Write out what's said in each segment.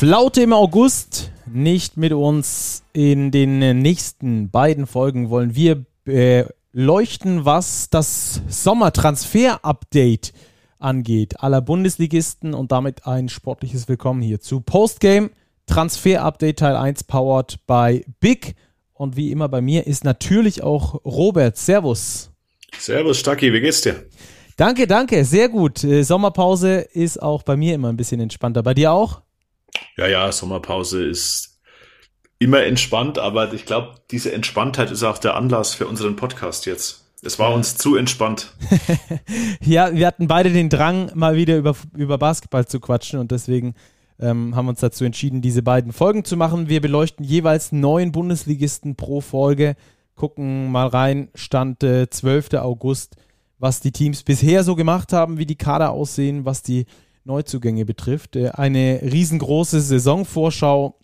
Flaute im August. Nicht mit uns. In den nächsten beiden Folgen wollen wir beleuchten, was das Sommertransfer-Update angeht. Aller Bundesligisten und damit ein sportliches Willkommen hier zu Postgame Transfer-Update Teil 1 powered by Big. Und wie immer bei mir ist natürlich auch Robert. Servus. Servus, Stacki, wie geht's dir? Danke, danke, sehr gut. Äh, Sommerpause ist auch bei mir immer ein bisschen entspannter. Bei dir auch? Ja, ja, Sommerpause ist immer entspannt, aber ich glaube, diese Entspanntheit ist auch der Anlass für unseren Podcast jetzt. Es war uns zu entspannt. ja, wir hatten beide den Drang, mal wieder über, über Basketball zu quatschen und deswegen ähm, haben wir uns dazu entschieden, diese beiden Folgen zu machen. Wir beleuchten jeweils neun Bundesligisten pro Folge, gucken mal rein, Stand äh, 12. August, was die Teams bisher so gemacht haben, wie die Kader aussehen, was die Neuzugänge betrifft. Äh, eine riesengroße Saisonvorschau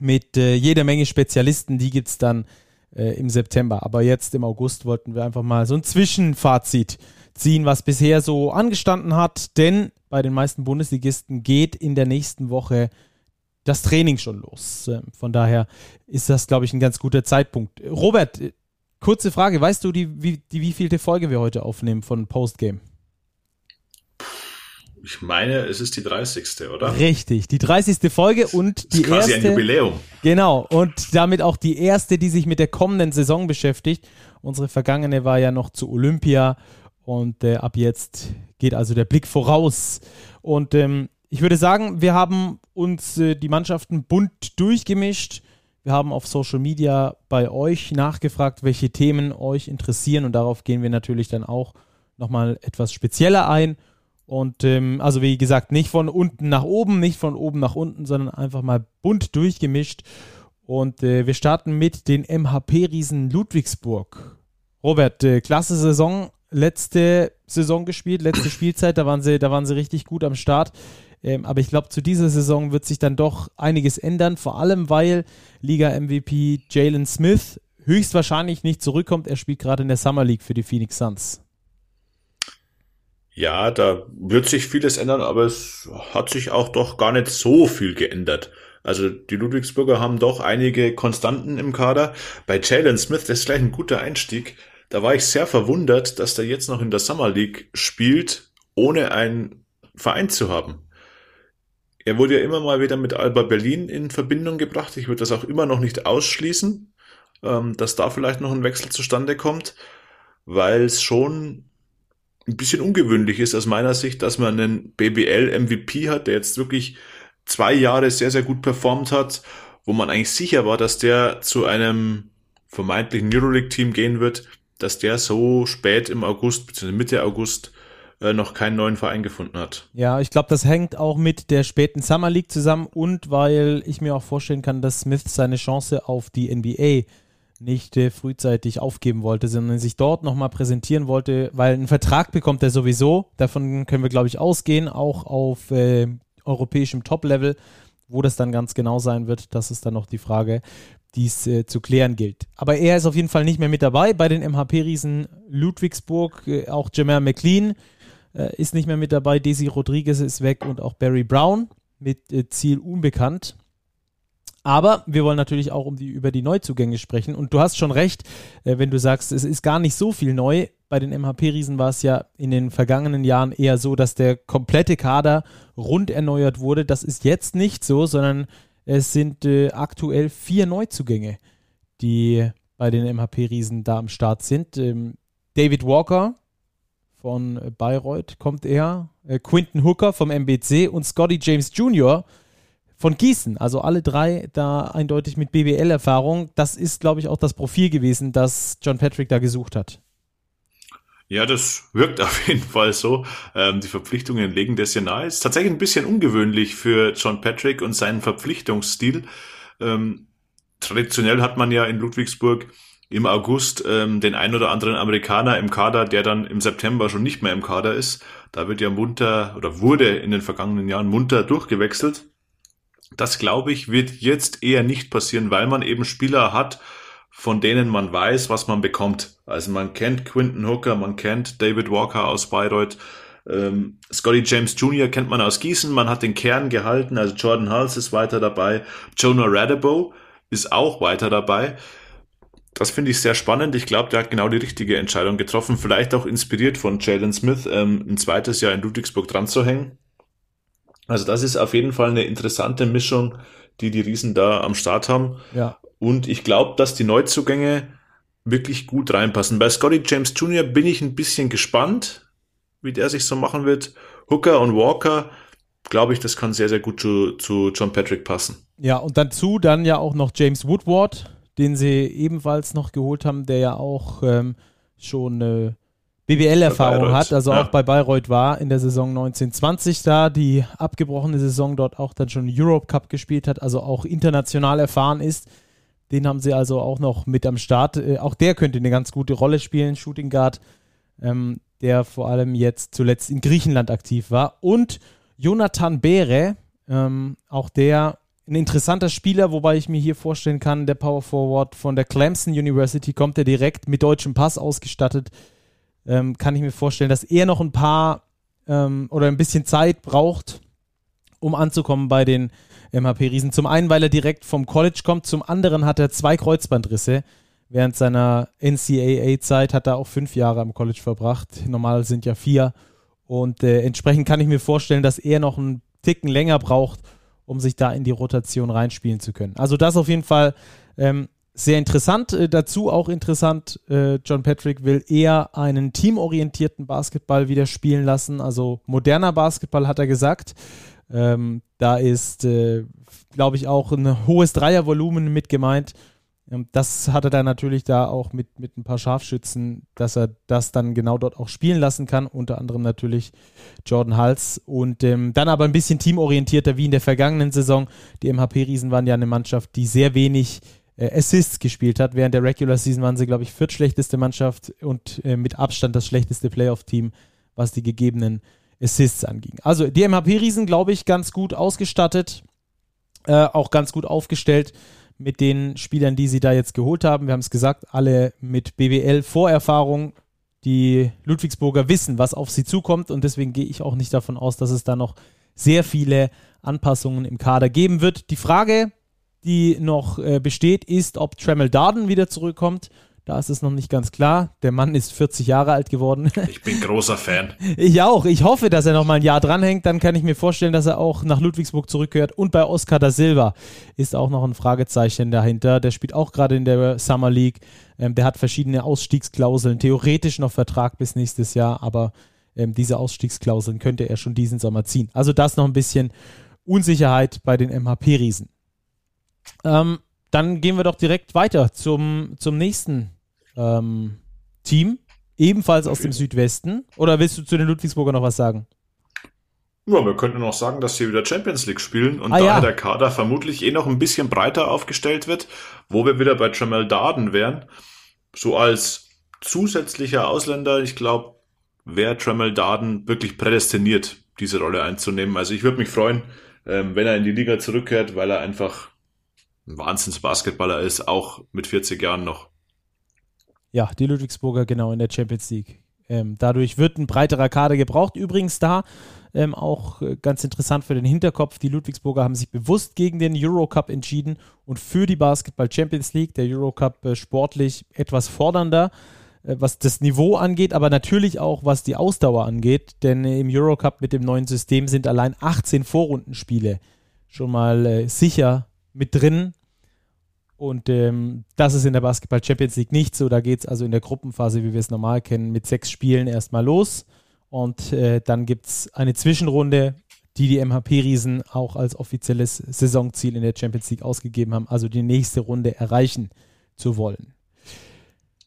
mit äh, jeder Menge Spezialisten, die gibt es dann äh, im September. Aber jetzt im August wollten wir einfach mal so ein Zwischenfazit ziehen, was bisher so angestanden hat. Denn bei den meisten Bundesligisten geht in der nächsten Woche das Training schon los. Ähm, von daher ist das, glaube ich, ein ganz guter Zeitpunkt. Robert, kurze Frage. Weißt du, die, wie, die wievielte Folge wir heute aufnehmen von Postgame? Ich meine, es ist die 30. oder? Richtig, die 30. Folge und die quasi erste. ein Jubiläum. Genau, und damit auch die erste, die sich mit der kommenden Saison beschäftigt. Unsere vergangene war ja noch zu Olympia und äh, ab jetzt geht also der Blick voraus. Und ähm, ich würde sagen, wir haben uns äh, die Mannschaften bunt durchgemischt. Wir haben auf Social Media bei euch nachgefragt, welche Themen euch interessieren und darauf gehen wir natürlich dann auch nochmal etwas spezieller ein. Und ähm, also wie gesagt, nicht von unten nach oben, nicht von oben nach unten, sondern einfach mal bunt durchgemischt. Und äh, wir starten mit den MHP-Riesen Ludwigsburg. Robert, äh, klasse Saison, letzte Saison gespielt, letzte Spielzeit, da waren sie, da waren sie richtig gut am Start. Ähm, aber ich glaube, zu dieser Saison wird sich dann doch einiges ändern, vor allem weil Liga-MVP Jalen Smith höchstwahrscheinlich nicht zurückkommt. Er spielt gerade in der Summer League für die Phoenix Suns. Ja, da wird sich vieles ändern, aber es hat sich auch doch gar nicht so viel geändert. Also die Ludwigsburger haben doch einige Konstanten im Kader. Bei Jalen Smith, das ist gleich ein guter Einstieg. Da war ich sehr verwundert, dass der jetzt noch in der Summer League spielt, ohne einen Verein zu haben. Er wurde ja immer mal wieder mit Alba Berlin in Verbindung gebracht. Ich würde das auch immer noch nicht ausschließen, ähm, dass da vielleicht noch ein Wechsel zustande kommt, weil es schon ein bisschen ungewöhnlich ist aus meiner Sicht, dass man einen BBL-MVP hat, der jetzt wirklich zwei Jahre sehr, sehr gut performt hat, wo man eigentlich sicher war, dass der zu einem vermeintlichen Euroleague-Team gehen wird, dass der so spät im August, bzw. Mitte August, äh, noch keinen neuen Verein gefunden hat. Ja, ich glaube, das hängt auch mit der späten Summer League zusammen und weil ich mir auch vorstellen kann, dass Smith seine Chance auf die NBA nicht äh, frühzeitig aufgeben wollte, sondern sich dort nochmal präsentieren wollte, weil einen Vertrag bekommt er sowieso. Davon können wir, glaube ich, ausgehen, auch auf äh, europäischem Top-Level. Wo das dann ganz genau sein wird, das ist dann noch die Frage, die es äh, zu klären gilt. Aber er ist auf jeden Fall nicht mehr mit dabei bei den MHP-Riesen Ludwigsburg. Äh, auch Jamal McLean äh, ist nicht mehr mit dabei. Desi Rodriguez ist weg und auch Barry Brown mit Ziel unbekannt. Aber wir wollen natürlich auch um die, über die Neuzugänge sprechen. Und du hast schon recht, äh, wenn du sagst, es ist gar nicht so viel neu. Bei den MHP-Riesen war es ja in den vergangenen Jahren eher so, dass der komplette Kader rund erneuert wurde. Das ist jetzt nicht so, sondern es sind äh, aktuell vier Neuzugänge, die bei den MHP-Riesen da am Start sind. Ähm, David Walker von Bayreuth kommt er, äh, Quinton Hooker vom MBC und Scotty James Jr von Gießen. Also alle drei da eindeutig mit BWL-Erfahrung. Das ist, glaube ich, auch das Profil gewesen, das John Patrick da gesucht hat. Ja, das wirkt auf jeden Fall so. Ähm, die Verpflichtungen legen das ja nahe. Ist tatsächlich ein bisschen ungewöhnlich für John Patrick und seinen Verpflichtungsstil. Ähm, traditionell hat man ja in Ludwigsburg im August ähm, den ein oder anderen Amerikaner im Kader, der dann im September schon nicht mehr im Kader ist. Da wird ja munter oder wurde in den vergangenen Jahren munter durchgewechselt. Das glaube ich wird jetzt eher nicht passieren, weil man eben Spieler hat, von denen man weiß, was man bekommt. Also man kennt Quinton Hooker, man kennt David Walker aus Bayreuth, Ähm, Scotty James Jr. kennt man aus Gießen, man hat den Kern gehalten, also Jordan Hulse ist weiter dabei, Jonah Radebo ist auch weiter dabei. Das finde ich sehr spannend. Ich glaube, der hat genau die richtige Entscheidung getroffen. Vielleicht auch inspiriert von Jalen Smith, ähm, ein zweites Jahr in Ludwigsburg dran zu hängen. Also das ist auf jeden Fall eine interessante Mischung, die die Riesen da am Start haben. Ja. Und ich glaube, dass die Neuzugänge wirklich gut reinpassen. Bei Scotty James Jr. bin ich ein bisschen gespannt, wie der sich so machen wird. Hooker und Walker, glaube ich, das kann sehr, sehr gut zu, zu John Patrick passen. Ja, und dazu dann ja auch noch James Woodward, den sie ebenfalls noch geholt haben, der ja auch ähm, schon äh, BBL-Erfahrung hat, also ja. auch bei Bayreuth war in der Saison 1920 da, die abgebrochene Saison dort auch dann schon Europe Cup gespielt hat, also auch international erfahren ist. Den haben sie also auch noch mit am Start. Äh, auch der könnte eine ganz gute Rolle spielen, Shooting Guard, ähm, der vor allem jetzt zuletzt in Griechenland aktiv war. Und Jonathan Beere, ähm, auch der ein interessanter Spieler, wobei ich mir hier vorstellen kann, der Power Forward von der Clemson University kommt der direkt mit deutschem Pass ausgestattet. Ähm, kann ich mir vorstellen, dass er noch ein paar ähm, oder ein bisschen Zeit braucht, um anzukommen bei den MHP-Riesen. Zum einen, weil er direkt vom College kommt, zum anderen hat er zwei Kreuzbandrisse. Während seiner NCAA-Zeit hat er auch fünf Jahre am College verbracht. Normal sind ja vier. Und äh, entsprechend kann ich mir vorstellen, dass er noch einen Ticken länger braucht, um sich da in die Rotation reinspielen zu können. Also das auf jeden Fall ähm, sehr interessant. Äh, dazu auch interessant, äh, John Patrick will eher einen teamorientierten Basketball wieder spielen lassen. Also moderner Basketball hat er gesagt. Ähm, da ist, äh, glaube ich, auch ein hohes Dreiervolumen mit gemeint. Ähm, das hat er dann natürlich da auch mit, mit ein paar Scharfschützen, dass er das dann genau dort auch spielen lassen kann. Unter anderem natürlich Jordan Hals. Und ähm, dann aber ein bisschen teamorientierter wie in der vergangenen Saison. Die MHP-Riesen waren ja eine Mannschaft, die sehr wenig Assists gespielt hat. Während der Regular Season waren sie, glaube ich, viertschlechteste Mannschaft und äh, mit Abstand das schlechteste Playoff-Team, was die gegebenen Assists anging. Also die MHP-Riesen, glaube ich, ganz gut ausgestattet, äh, auch ganz gut aufgestellt mit den Spielern, die sie da jetzt geholt haben. Wir haben es gesagt, alle mit BWL-Vorerfahrung. Die Ludwigsburger wissen, was auf sie zukommt und deswegen gehe ich auch nicht davon aus, dass es da noch sehr viele Anpassungen im Kader geben wird. Die Frage, die noch äh, besteht, ist, ob Tremel Darden wieder zurückkommt. Da ist es noch nicht ganz klar. Der Mann ist 40 Jahre alt geworden. Ich bin großer Fan. Ich auch. Ich hoffe, dass er noch mal ein Jahr dranhängt. Dann kann ich mir vorstellen, dass er auch nach Ludwigsburg zurückkehrt. Und bei Oscar da Silva ist auch noch ein Fragezeichen dahinter. Der spielt auch gerade in der Summer League. Ähm, der hat verschiedene Ausstiegsklauseln. Theoretisch noch Vertrag bis nächstes Jahr, aber ähm, diese Ausstiegsklauseln könnte er schon diesen Sommer ziehen. Also das noch ein bisschen Unsicherheit bei den MHP-Riesen. Ähm, dann gehen wir doch direkt weiter zum, zum nächsten ähm, Team, ebenfalls aus dem Südwesten. Oder willst du zu den Ludwigsburger noch was sagen? Ja, wir könnten noch sagen, dass sie wieder Champions League spielen und ah, daher ja. der Kader vermutlich eh noch ein bisschen breiter aufgestellt wird, wo wir wieder bei Jamel Darden wären. So als zusätzlicher Ausländer, ich glaube, wäre Jamel Darden wirklich prädestiniert, diese Rolle einzunehmen. Also ich würde mich freuen, ähm, wenn er in die Liga zurückkehrt, weil er einfach ein Wahnsinns-Basketballer ist, auch mit 40 Jahren noch. Ja, die Ludwigsburger genau in der Champions League. Ähm, dadurch wird ein breiterer Kader gebraucht. Übrigens da ähm, auch äh, ganz interessant für den Hinterkopf, die Ludwigsburger haben sich bewusst gegen den Eurocup entschieden und für die Basketball Champions League. Der Eurocup äh, sportlich etwas fordernder, äh, was das Niveau angeht, aber natürlich auch was die Ausdauer angeht, denn im Eurocup mit dem neuen System sind allein 18 Vorrundenspiele schon mal äh, sicher mit drin. Und ähm, das ist in der Basketball Champions League nicht so. Da geht es also in der Gruppenphase, wie wir es normal kennen, mit sechs Spielen erstmal los. Und äh, dann gibt es eine Zwischenrunde, die die MHP-Riesen auch als offizielles Saisonziel in der Champions League ausgegeben haben, also die nächste Runde erreichen zu wollen.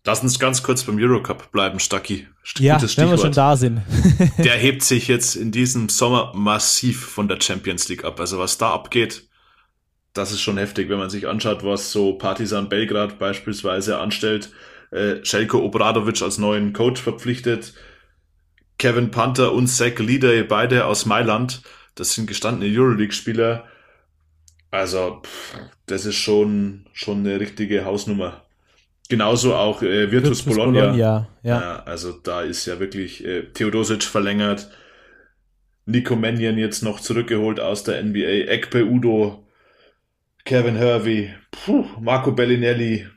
Lass uns ganz kurz beim Eurocup bleiben, Stucky. Ja, wenn wir schon da sind. Der hebt sich jetzt in diesem Sommer massiv von der Champions League ab. Also was da abgeht, das ist schon heftig, wenn man sich anschaut, was so Partisan Belgrad beispielsweise anstellt. Äh, Shelko Obradovic als neuen Coach verpflichtet. Kevin Panther und Zach Leader, beide aus Mailand. Das sind gestandene Euroleague-Spieler. Also, pff, das ist schon, schon eine richtige Hausnummer. Genauso auch äh, Virtus, Virtus Bologna. Bologna ja. ja. Also da ist ja wirklich äh, Theodosic verlängert, Nico Mannion jetzt noch zurückgeholt aus der NBA, Ekpe Udo, Kevin Hervey, puh, Marco Bellinelli.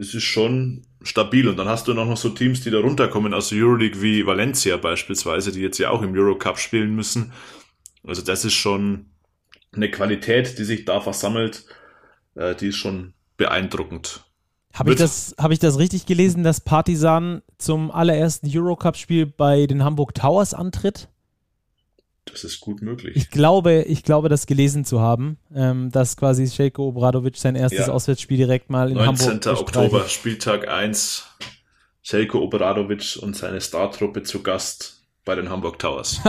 Es ist schon stabil. Und dann hast du noch so Teams, die da runterkommen aus der Euroleague wie Valencia beispielsweise, die jetzt ja auch im Eurocup spielen müssen. Also das ist schon eine Qualität, die sich da versammelt, äh, die ist schon beeindruckend. Habe ich, das, hab ich das richtig gelesen, dass Partisan zum allerersten Eurocup-Spiel bei den Hamburg Towers antritt? Das ist gut möglich. Ich glaube, ich glaube, das gelesen zu haben, ähm, dass quasi Sheiko Obradovic sein erstes ja. Auswärtsspiel direkt mal in 19. Hamburg 19. Oktober, Spieltag 1. Sheiko Obradovic und seine Startruppe zu Gast bei den Hamburg Towers.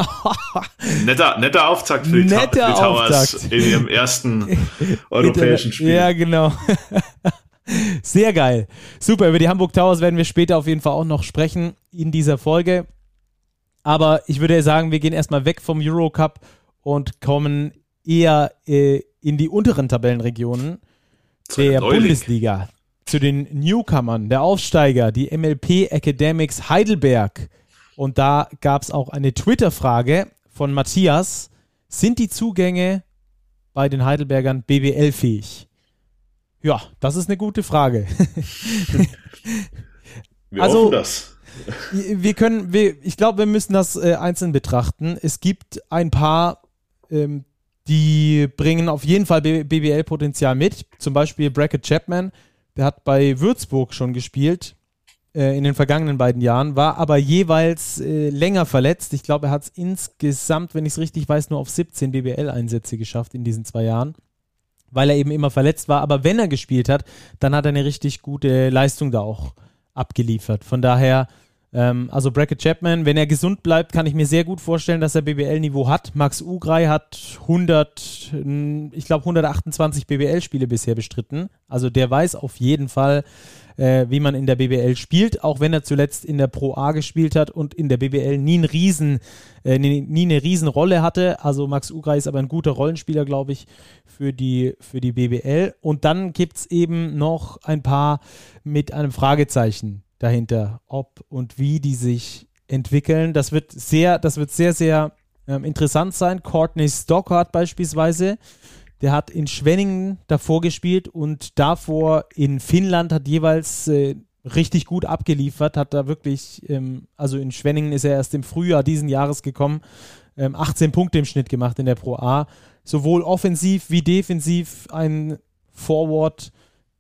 netter, netter Auftakt für die, netter die Towers Auftakt. in ihrem ersten europäischen Spiel. Ja, genau. Sehr geil. Super, über die Hamburg Towers werden wir später auf jeden Fall auch noch sprechen in dieser Folge. Aber ich würde sagen, wir gehen erstmal weg vom Eurocup und kommen eher äh, in die unteren Tabellenregionen der Bundesliga. Zu den Newcomern, der Aufsteiger, die MLP Academics Heidelberg. Und da gab es auch eine Twitter-Frage von Matthias. Sind die Zugänge bei den Heidelbergern BWL-fähig? Ja, das ist eine gute Frage. wir also, das wir können, wir, ich glaube, wir müssen das äh, einzeln betrachten. Es gibt ein paar, ähm, die bringen auf jeden Fall BBL-Potenzial mit. Zum Beispiel Brackett Chapman, der hat bei Würzburg schon gespielt äh, in den vergangenen beiden Jahren, war aber jeweils äh, länger verletzt. Ich glaube, er hat es insgesamt, wenn ich es richtig weiß, nur auf 17 BBL-Einsätze geschafft in diesen zwei Jahren weil er eben immer verletzt war. Aber wenn er gespielt hat, dann hat er eine richtig gute Leistung da auch abgeliefert. Von daher ähm, also Brackett Chapman, wenn er gesund bleibt, kann ich mir sehr gut vorstellen, dass er BBL-Niveau hat. Max Ugrei hat 100, ich glaube 128 BBL-Spiele bisher bestritten. Also der weiß auf jeden Fall, äh, wie man in der BBL spielt, auch wenn er zuletzt in der Pro A gespielt hat und in der BBL nie, einen Riesen, äh, nie, nie eine Riesenrolle hatte. Also Max Ugrei ist aber ein guter Rollenspieler, glaube ich, für die, für die BBL. Und dann gibt es eben noch ein paar mit einem Fragezeichen dahinter, ob und wie die sich entwickeln. Das wird sehr, das wird sehr, sehr ähm, interessant sein. Courtney Stockard beispielsweise, der hat in Schwenningen davor gespielt und davor in Finnland hat jeweils äh, richtig gut abgeliefert, hat da wirklich, ähm, also in Schwenningen ist er erst im Frühjahr diesen Jahres gekommen, ähm, 18 Punkte im Schnitt gemacht in der Pro A. Sowohl offensiv wie defensiv ein Forward,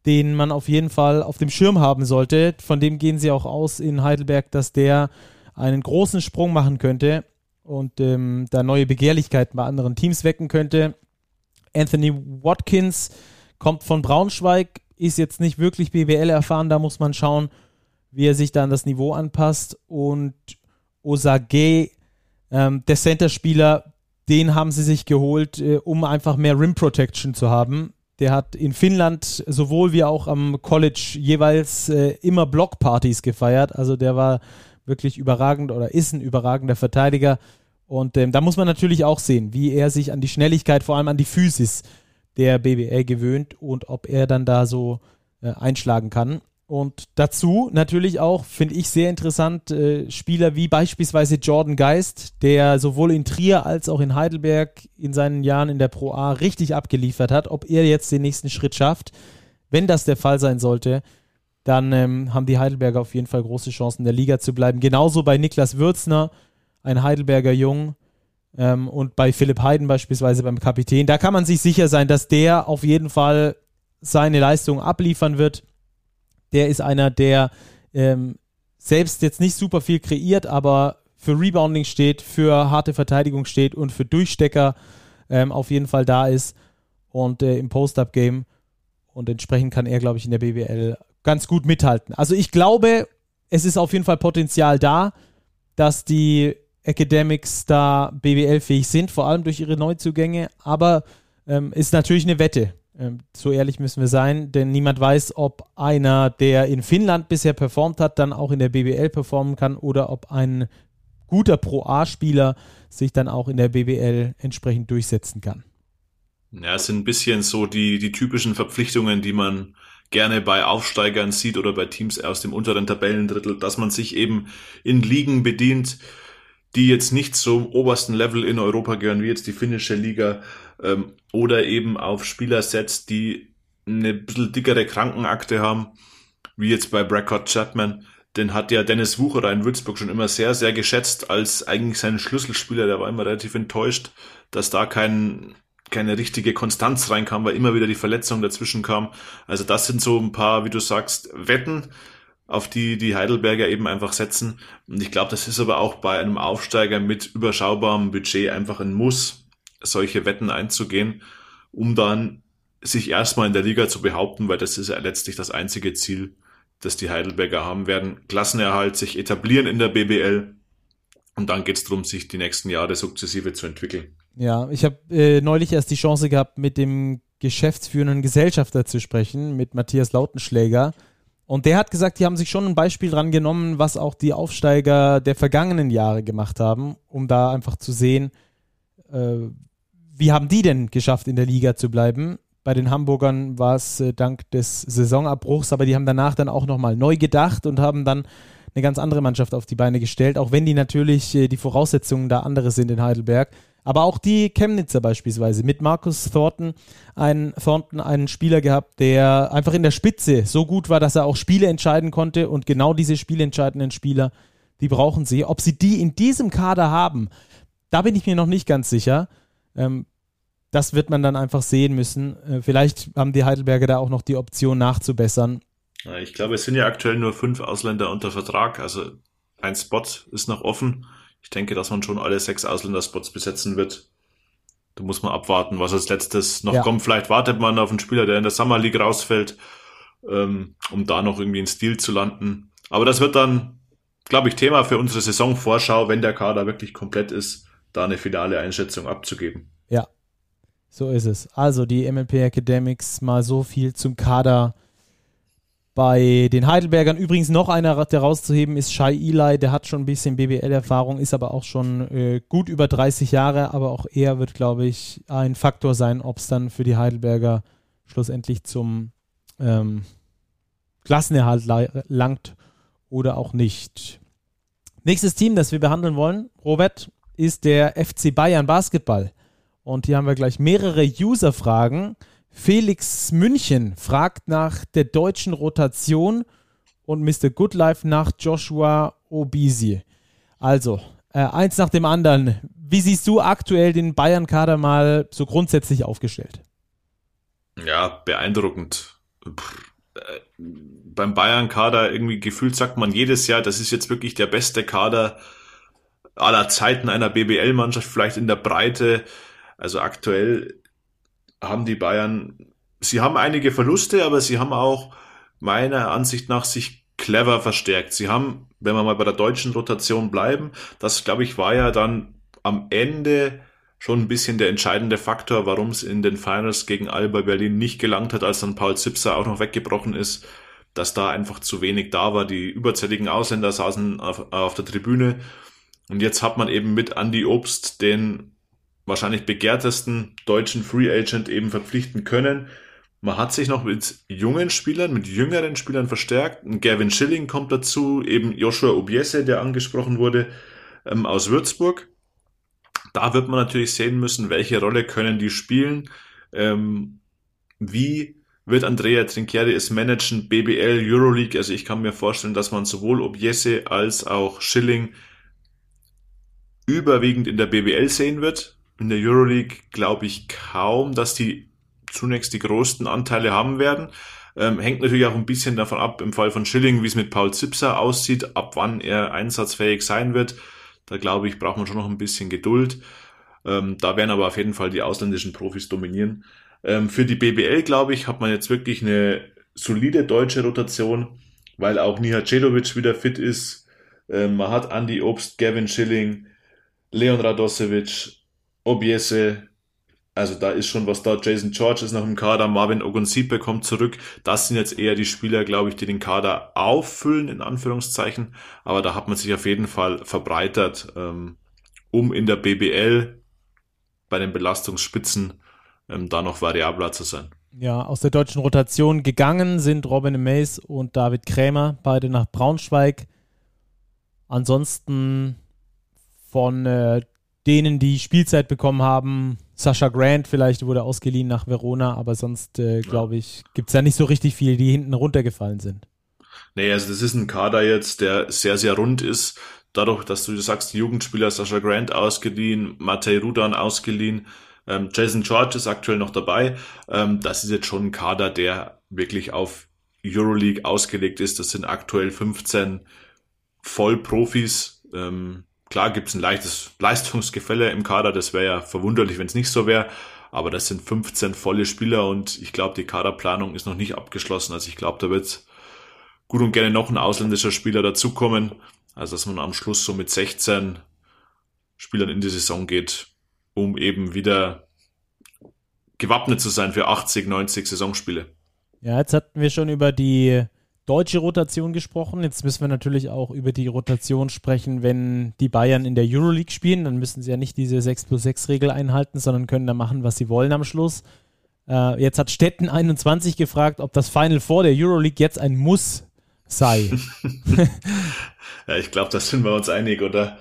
den man auf jeden Fall auf dem Schirm haben sollte. Von dem gehen sie auch aus in Heidelberg, dass der einen großen Sprung machen könnte und ähm, da neue Begehrlichkeiten bei anderen Teams wecken könnte. Anthony Watkins kommt von Braunschweig, ist jetzt nicht wirklich BWL erfahren, da muss man schauen, wie er sich da an das Niveau anpasst. Und Osage, ähm, der Center-Spieler, den haben sie sich geholt, äh, um einfach mehr Rim Protection zu haben. Der hat in Finnland sowohl wie auch am College jeweils äh, immer Blockpartys gefeiert. Also der war wirklich überragend oder ist ein überragender Verteidiger. Und ähm, da muss man natürlich auch sehen, wie er sich an die Schnelligkeit, vor allem an die Physis der BBL gewöhnt und ob er dann da so äh, einschlagen kann. Und dazu natürlich auch, finde ich sehr interessant, äh, Spieler wie beispielsweise Jordan Geist, der sowohl in Trier als auch in Heidelberg in seinen Jahren in der Pro A richtig abgeliefert hat. Ob er jetzt den nächsten Schritt schafft, wenn das der Fall sein sollte, dann ähm, haben die Heidelberger auf jeden Fall große Chancen, in der Liga zu bleiben. Genauso bei Niklas Würzner, ein Heidelberger Jung, ähm, und bei Philipp Heiden beispielsweise beim Kapitän. Da kann man sich sicher sein, dass der auf jeden Fall seine Leistung abliefern wird der ist einer, der ähm, selbst jetzt nicht super viel kreiert, aber für Rebounding steht, für harte Verteidigung steht und für Durchstecker ähm, auf jeden Fall da ist und äh, im Post-Up-Game. Und entsprechend kann er, glaube ich, in der BWL ganz gut mithalten. Also ich glaube, es ist auf jeden Fall Potenzial da, dass die Academics da BWL-fähig sind, vor allem durch ihre Neuzugänge. Aber ähm, ist natürlich eine Wette. Ähm, so ehrlich müssen wir sein, denn niemand weiß, ob einer, der in Finnland bisher performt hat, dann auch in der BBL performen kann oder ob ein guter Pro-A-Spieler sich dann auch in der BBL entsprechend durchsetzen kann. Ja, es sind ein bisschen so die, die typischen Verpflichtungen, die man gerne bei Aufsteigern sieht oder bei Teams aus dem unteren Tabellendrittel, dass man sich eben in Ligen bedient, die jetzt nicht zum obersten Level in Europa gehören, wie jetzt die finnische Liga, ähm, oder eben auf Spieler setzt, die eine bisschen dickere Krankenakte haben, wie jetzt bei Bracott Chapman. Den hat ja Dennis Wucherer in Würzburg schon immer sehr, sehr geschätzt als eigentlich seinen Schlüsselspieler. Der war immer relativ enttäuscht, dass da kein, keine richtige Konstanz reinkam, weil immer wieder die Verletzung dazwischen kam. Also das sind so ein paar, wie du sagst, Wetten, auf die die Heidelberger eben einfach setzen. Und ich glaube, das ist aber auch bei einem Aufsteiger mit überschaubarem Budget einfach ein Muss, solche Wetten einzugehen, um dann sich erstmal in der Liga zu behaupten, weil das ist ja letztlich das einzige Ziel, das die Heidelberger haben werden. Klassenerhalt, sich etablieren in der BBL und dann geht es darum, sich die nächsten Jahre sukzessive zu entwickeln. Ja, ich habe äh, neulich erst die Chance gehabt, mit dem geschäftsführenden Gesellschafter zu sprechen, mit Matthias Lautenschläger. Und der hat gesagt, die haben sich schon ein Beispiel dran genommen, was auch die Aufsteiger der vergangenen Jahre gemacht haben, um da einfach zu sehen, äh, wie haben die denn geschafft, in der Liga zu bleiben. Bei den Hamburgern war es äh, dank des Saisonabbruchs, aber die haben danach dann auch nochmal neu gedacht und haben dann eine ganz andere Mannschaft auf die Beine gestellt, auch wenn die natürlich äh, die Voraussetzungen da andere sind in Heidelberg. Aber auch die Chemnitzer beispielsweise mit Markus Thornton, ein, Thornton einen Spieler gehabt, der einfach in der Spitze so gut war, dass er auch Spiele entscheiden konnte und genau diese spielentscheidenden Spieler, die brauchen sie. Ob sie die in diesem Kader haben, da bin ich mir noch nicht ganz sicher. Ähm, das wird man dann einfach sehen müssen. Äh, vielleicht haben die Heidelberger da auch noch die Option nachzubessern. Ich glaube, es sind ja aktuell nur fünf Ausländer unter Vertrag, also ein Spot ist noch offen ich denke, dass man schon alle sechs Ausländerspots besetzen wird. Da muss man abwarten, was als letztes noch ja. kommt. Vielleicht wartet man auf einen Spieler, der in der Summer League rausfällt, ähm, um da noch irgendwie in Stil zu landen. Aber das wird dann, glaube ich, Thema für unsere Saisonvorschau, wenn der Kader wirklich komplett ist, da eine finale Einschätzung abzugeben. Ja, so ist es. Also die MLP Academics mal so viel zum Kader bei den Heidelbergern übrigens noch einer, der rauszuheben ist Shai Eli, der hat schon ein bisschen BBL-Erfahrung, ist aber auch schon äh, gut über 30 Jahre, aber auch er wird, glaube ich, ein Faktor sein, ob es dann für die Heidelberger schlussendlich zum ähm, Klassenerhalt langt oder auch nicht. Nächstes Team, das wir behandeln wollen, Robert, ist der FC Bayern Basketball. Und hier haben wir gleich mehrere User-Fragen. Felix München fragt nach der deutschen Rotation und Mr. Goodlife nach Joshua Obisi. Also, äh, eins nach dem anderen. Wie siehst du aktuell den Bayern-Kader mal so grundsätzlich aufgestellt? Ja, beeindruckend. Äh, beim Bayern-Kader irgendwie gefühlt sagt man jedes Jahr, das ist jetzt wirklich der beste Kader aller Zeiten einer BBL-Mannschaft, vielleicht in der Breite. Also aktuell haben die Bayern, sie haben einige Verluste, aber sie haben auch meiner Ansicht nach sich clever verstärkt. Sie haben, wenn wir mal bei der deutschen Rotation bleiben, das glaube ich war ja dann am Ende schon ein bisschen der entscheidende Faktor, warum es in den Finals gegen Alba Berlin nicht gelangt hat, als dann Paul Zipser auch noch weggebrochen ist, dass da einfach zu wenig da war. Die überzähligen Ausländer saßen auf, auf der Tribüne. Und jetzt hat man eben mit Andy Obst den wahrscheinlich begehrtesten deutschen Free Agent eben verpflichten können. Man hat sich noch mit jungen Spielern, mit jüngeren Spielern verstärkt. Gavin Schilling kommt dazu, eben Joshua Obiese, der angesprochen wurde, ähm, aus Würzburg. Da wird man natürlich sehen müssen, welche Rolle können die spielen. Ähm, wie wird Andrea Trinchieri es managen, BBL, Euroleague? Also ich kann mir vorstellen, dass man sowohl Obiese als auch Schilling überwiegend in der BBL sehen wird. In der Euroleague glaube ich kaum, dass die zunächst die größten Anteile haben werden. Ähm, hängt natürlich auch ein bisschen davon ab, im Fall von Schilling, wie es mit Paul Zipser aussieht, ab wann er einsatzfähig sein wird. Da glaube ich, braucht man schon noch ein bisschen Geduld. Ähm, da werden aber auf jeden Fall die ausländischen Profis dominieren. Ähm, für die BBL, glaube ich, hat man jetzt wirklich eine solide deutsche Rotation, weil auch Niha Cedovic wieder fit ist. Ähm, man hat Andy Obst, Gavin Schilling, Leon Radosevic, Obiese, also da ist schon was da. Jason George ist noch im Kader, Marvin Ogunsipe kommt zurück. Das sind jetzt eher die Spieler, glaube ich, die den Kader auffüllen, in Anführungszeichen. Aber da hat man sich auf jeden Fall verbreitert, ähm, um in der BBL bei den Belastungsspitzen ähm, da noch variabler zu sein. Ja, aus der deutschen Rotation gegangen sind Robin Mays und David Krämer, beide nach Braunschweig. Ansonsten von äh, denen, die Spielzeit bekommen haben. Sascha Grant vielleicht wurde ausgeliehen nach Verona, aber sonst, äh, glaube ich, gibt es ja nicht so richtig viele, die hinten runtergefallen sind. Nee, also das ist ein Kader jetzt, der sehr, sehr rund ist. Dadurch, dass du sagst, Jugendspieler Sascha Grant ausgeliehen, Matej Rudan ausgeliehen, ähm, Jason George ist aktuell noch dabei. Ähm, das ist jetzt schon ein Kader, der wirklich auf Euroleague ausgelegt ist. Das sind aktuell 15 Vollprofis. Ähm, klar gibt es ein leichtes Leistungsgefälle im Kader. Das wäre ja verwunderlich, wenn es nicht so wäre. Aber das sind 15 volle Spieler und ich glaube, die Kaderplanung ist noch nicht abgeschlossen. Also ich glaube, da wird gut und gerne noch ein ausländischer Spieler dazukommen. Also dass man am Schluss so mit 16 Spielern in die Saison geht, um eben wieder gewappnet zu sein für 80, 90 Saisonspiele. Ja, jetzt hatten wir schon über die deutsche Rotation gesprochen. Jetzt müssen wir natürlich auch über die Rotation sprechen, wenn die Bayern in der Euroleague spielen. Dann müssen sie ja nicht diese 6 plus 6 Regel einhalten, sondern können da machen, was sie wollen am Schluss. Äh, jetzt hat Stetten 21 gefragt, ob das Final Four der Euroleague jetzt ein Muss sei. ja, ich glaube, da sind wir uns einig, oder?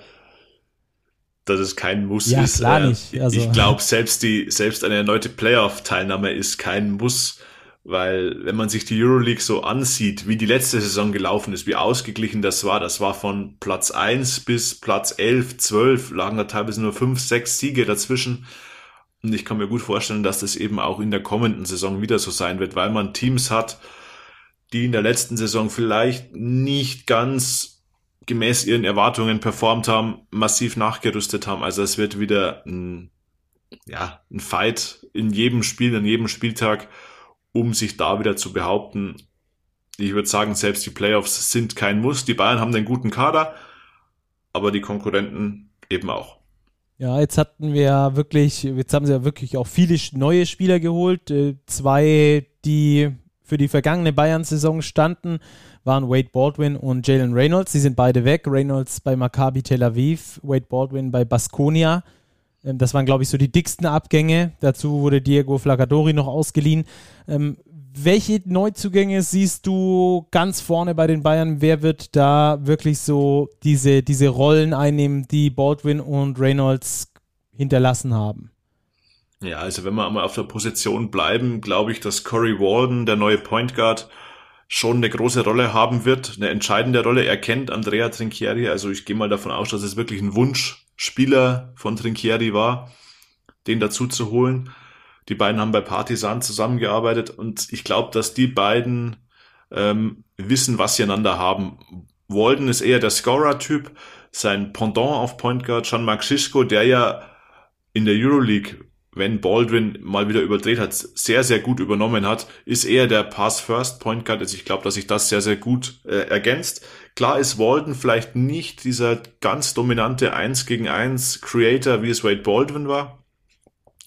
Dass es kein Muss ja, ist. Klar äh, nicht. Also. Ich glaube, selbst die, selbst eine erneute Playoff-Teilnahme ist kein Muss weil wenn man sich die Euroleague so ansieht, wie die letzte Saison gelaufen ist, wie ausgeglichen das war, das war von Platz 1 bis Platz 11, 12, lagen da teilweise nur 5, 6 Siege dazwischen. Und ich kann mir gut vorstellen, dass das eben auch in der kommenden Saison wieder so sein wird, weil man Teams hat, die in der letzten Saison vielleicht nicht ganz gemäß ihren Erwartungen performt haben, massiv nachgerüstet haben. Also es wird wieder ein, ja, ein Fight in jedem Spiel, an jedem Spieltag um sich da wieder zu behaupten. Ich würde sagen, selbst die Playoffs sind kein Muss. Die Bayern haben einen guten Kader, aber die Konkurrenten eben auch. Ja, jetzt hatten wir wirklich, jetzt haben sie ja wirklich auch viele neue Spieler geholt. Äh, zwei, die für die vergangene Bayern-Saison standen, waren Wade Baldwin und Jalen Reynolds. Sie sind beide weg. Reynolds bei Maccabi Tel Aviv, Wade Baldwin bei Baskonia. Ähm, das waren, glaube ich, so die dicksten Abgänge. Dazu wurde Diego Flaccadori noch ausgeliehen. Ähm, welche Neuzugänge siehst du ganz vorne bei den Bayern? Wer wird da wirklich so diese, diese Rollen einnehmen, die Baldwin und Reynolds hinterlassen haben? Ja, also wenn wir einmal auf der Position bleiben, glaube ich, dass Corey Walden, der neue Point Guard, schon eine große Rolle haben wird, eine entscheidende Rolle. Er kennt Andrea Trinchieri, also ich gehe mal davon aus, dass es wirklich ein Wunsch Spieler von Trinchieri war, den dazu zu holen. Die beiden haben bei Partisan zusammengearbeitet und ich glaube, dass die beiden ähm, wissen, was sie einander haben. Walden ist eher der Scorer-Typ. Sein Pendant auf Point Guard, Jean-Marc Schischko, der ja in der Euroleague, wenn Baldwin mal wieder überdreht hat, sehr, sehr gut übernommen hat, ist eher der Pass-First Point Guard. Also ich glaube, dass sich das sehr, sehr gut äh, ergänzt. Klar ist Walden vielleicht nicht dieser ganz dominante 1 gegen 1 Creator, wie es Wade Baldwin war.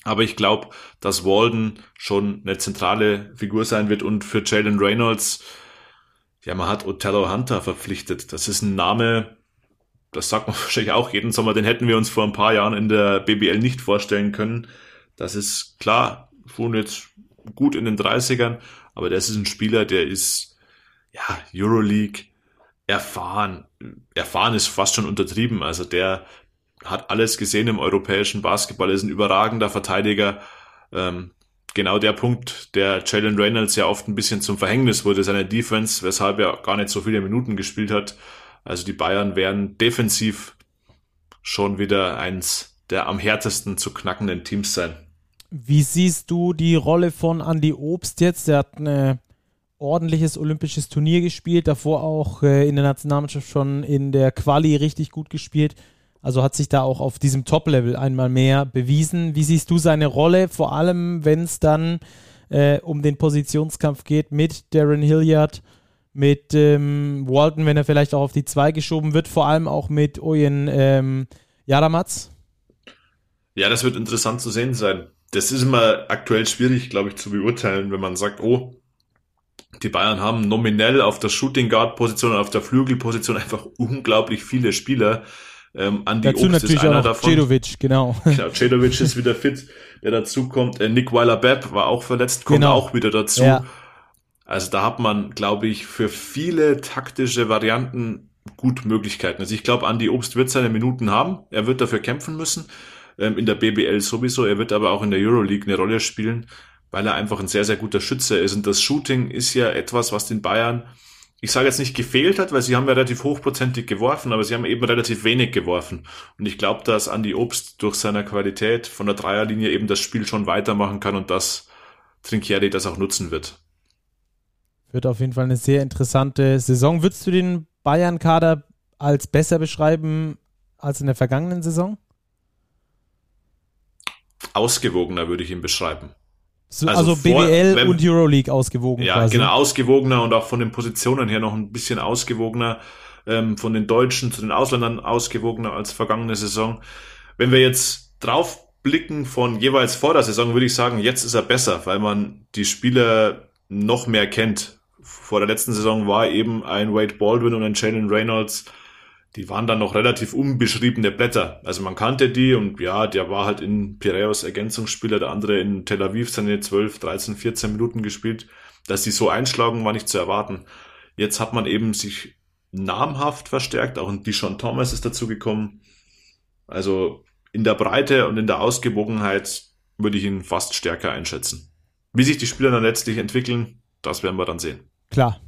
Aber ich glaube, dass Walden schon eine zentrale Figur sein wird und für Jalen Reynolds, ja, man hat Othello Hunter verpflichtet. Das ist ein Name, das sagt man wahrscheinlich auch jeden Sommer, den hätten wir uns vor ein paar Jahren in der BBL nicht vorstellen können. Das ist klar, schon jetzt gut in den 30ern, aber das ist ein Spieler, der ist, ja, Euroleague, erfahren. Erfahren ist fast schon untertrieben. Also der hat alles gesehen im europäischen Basketball, ist ein überragender Verteidiger. Ähm, genau der Punkt, der Jalen Reynolds ja oft ein bisschen zum Verhängnis wurde, seine Defense, weshalb er gar nicht so viele Minuten gespielt hat. Also die Bayern werden defensiv schon wieder eins der am härtesten zu knackenden Teams sein. Wie siehst du die Rolle von Andy Obst jetzt? Der hat eine ordentliches olympisches Turnier gespielt, davor auch äh, in der Nationalmannschaft schon in der Quali richtig gut gespielt. Also hat sich da auch auf diesem Top-Level einmal mehr bewiesen. Wie siehst du seine Rolle, vor allem wenn es dann äh, um den Positionskampf geht mit Darren Hilliard, mit ähm, Walton, wenn er vielleicht auch auf die 2 geschoben wird, vor allem auch mit Ojen ähm, Jadamatz? Ja, das wird interessant zu sehen sein. Das ist immer aktuell schwierig, glaube ich, zu beurteilen, wenn man sagt, oh, die Bayern haben nominell auf der Shooting Guard Position und auf der Flügelposition einfach unglaublich viele Spieler. Ähm, Andi Dazu Obst natürlich ist einer auch davon. Cedovic, genau. Genau, Cedovic ist wieder fit, der dazu kommt. Äh, Nick Weiler-Bepp war auch verletzt, kommt genau. auch wieder dazu. Ja. Also da hat man, glaube ich, für viele taktische Varianten gut Möglichkeiten. Also ich glaube, Andy Obst wird seine Minuten haben. Er wird dafür kämpfen müssen. Ähm, in der BBL sowieso. Er wird aber auch in der Euroleague eine Rolle spielen, weil er einfach ein sehr, sehr guter Schütze ist. Und das Shooting ist ja etwas, was den Bayern, ich sage jetzt nicht gefehlt hat, weil sie haben ja relativ hochprozentig geworfen, aber sie haben eben relativ wenig geworfen. Und ich glaube, dass Andy Obst durch seine Qualität von der Dreierlinie eben das Spiel schon weitermachen kann und dass Trinkieri das auch nutzen wird. Wird auf jeden Fall eine sehr interessante Saison. Würdest du den Bayern-Kader als besser beschreiben als in der vergangenen Saison? Ausgewogener würde ich ihn beschreiben. So, also, also BBL wenn, und Euroleague ausgewogen. Ja, quasi. genau, ausgewogener und auch von den Positionen her noch ein bisschen ausgewogener. Ähm, von den Deutschen zu den Ausländern ausgewogener als vergangene Saison. Wenn wir jetzt drauf blicken von jeweils vor der Saison, würde ich sagen, jetzt ist er besser, weil man die Spieler noch mehr kennt vor der letzten Saison war eben ein Wade Baldwin und ein Jalen Reynolds, die waren dann noch relativ unbeschriebene Blätter. Also man kannte die und ja, der war halt in Piraeus Ergänzungsspieler, der andere in Tel Aviv seine 12, 13, 14 Minuten gespielt. Dass sie so einschlagen, war nicht zu erwarten. Jetzt hat man eben sich namhaft verstärkt, auch ein Dishon Thomas ist dazu gekommen. Also in der Breite und in der Ausgewogenheit würde ich ihn fast stärker einschätzen. Wie sich die Spieler dann letztlich entwickeln, das werden wir dann sehen. Klar.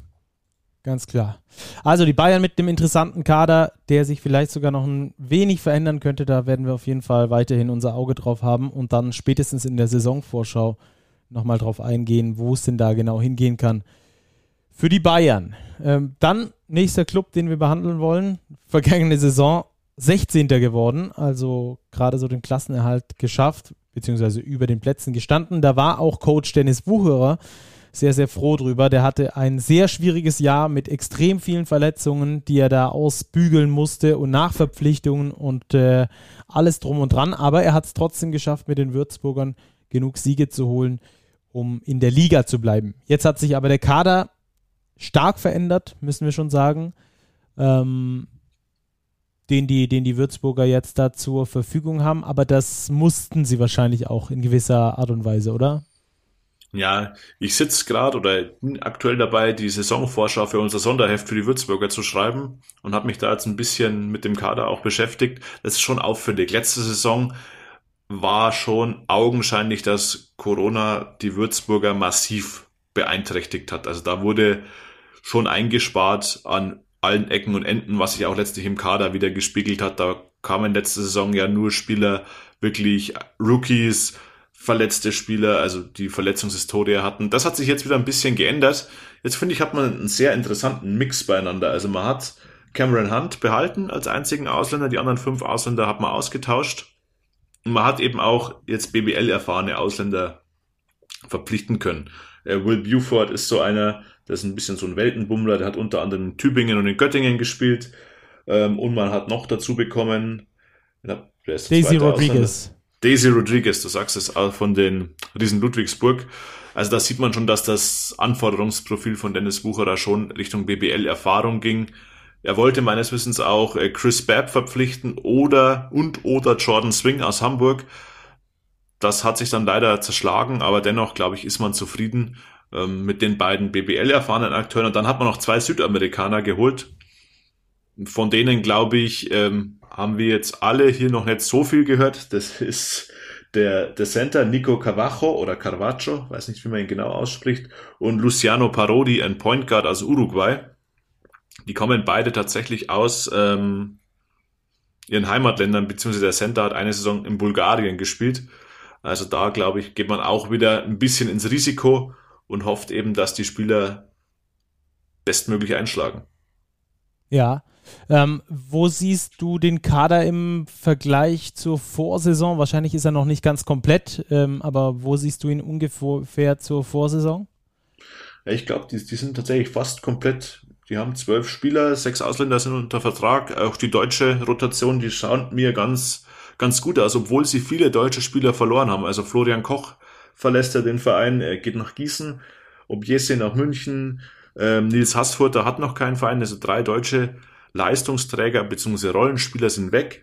Ganz klar. Also die Bayern mit dem interessanten Kader, der sich vielleicht sogar noch ein wenig verändern könnte. Da werden wir auf jeden Fall weiterhin unser Auge drauf haben und dann spätestens in der Saisonvorschau nochmal drauf eingehen, wo es denn da genau hingehen kann. Für die Bayern. Ähm, dann nächster Club, den wir behandeln wollen. Vergangene Saison 16. geworden, also gerade so den Klassenerhalt geschafft, beziehungsweise über den Plätzen gestanden. Da war auch Coach Dennis Wucherer sehr, sehr froh drüber. Der hatte ein sehr schwieriges Jahr mit extrem vielen Verletzungen, die er da ausbügeln musste und Nachverpflichtungen und äh, alles drum und dran. Aber er hat es trotzdem geschafft, mit den Würzburgern genug Siege zu holen, um in der Liga zu bleiben. Jetzt hat sich aber der Kader stark verändert, müssen wir schon sagen. Ähm, den die, den die Würzburger jetzt da zur Verfügung haben, aber das mussten sie wahrscheinlich auch in gewisser Art und Weise, oder? Ja, ich sitze gerade oder bin aktuell dabei, die Saisonvorschau für unser Sonderheft für die Würzburger zu schreiben und habe mich da jetzt ein bisschen mit dem Kader auch beschäftigt. Das ist schon auffällig. Letzte Saison war schon augenscheinlich, dass Corona die Würzburger massiv beeinträchtigt hat. Also da wurde schon eingespart an allen Ecken und Enden, was sich auch letztlich im Kader wieder gespiegelt hat. Da kamen letzte Saison ja nur Spieler, wirklich Rookies, verletzte Spieler, also die Verletzungshistorie hatten. Das hat sich jetzt wieder ein bisschen geändert. Jetzt finde ich, hat man einen sehr interessanten Mix beieinander. Also man hat Cameron Hunt behalten als einzigen Ausländer, die anderen fünf Ausländer hat man ausgetauscht. Und man hat eben auch jetzt BBL erfahrene Ausländer verpflichten können. Äh, Will Buford ist so einer, der ist ein bisschen so ein Weltenbummler, der hat unter anderem in Tübingen und in Göttingen gespielt. Ähm, und man hat noch dazu bekommen, Daisy Rodriguez. Ausländer? Daisy Rodriguez, du sagst es auch von den Riesen Ludwigsburg. Also da sieht man schon, dass das Anforderungsprofil von Dennis Wucherer schon Richtung BBL-Erfahrung ging. Er wollte meines Wissens auch äh, Chris Babb verpflichten oder und oder Jordan Swing aus Hamburg. Das hat sich dann leider zerschlagen, aber dennoch, glaube ich, ist man zufrieden ähm, mit den beiden BBL-erfahrenen Akteuren. Und dann hat man noch zwei Südamerikaner geholt. Von denen, glaube ich, ähm, haben wir jetzt alle hier noch nicht so viel gehört. Das ist der, der Center Nico Cavacho oder Carvacho, weiß nicht, wie man ihn genau ausspricht, und Luciano Parodi, ein Point Guard aus Uruguay. Die kommen beide tatsächlich aus ähm, ihren Heimatländern, beziehungsweise der Center hat eine Saison in Bulgarien gespielt. Also da, glaube ich, geht man auch wieder ein bisschen ins Risiko und hofft eben, dass die Spieler bestmöglich einschlagen. Ja, ähm, wo siehst du den Kader im Vergleich zur Vorsaison? Wahrscheinlich ist er noch nicht ganz komplett, ähm, aber wo siehst du ihn ungefähr zur Vorsaison? Ja, ich glaube, die, die sind tatsächlich fast komplett. Die haben zwölf Spieler, sechs Ausländer sind unter Vertrag. Auch die deutsche Rotation, die schaut mir ganz, ganz gut aus, obwohl sie viele deutsche Spieler verloren haben. Also Florian Koch verlässt er den Verein, er geht nach Gießen, Objese nach München, ähm, Nils Hassfurter hat noch keinen Verein, also drei deutsche Leistungsträger bzw. Rollenspieler sind weg.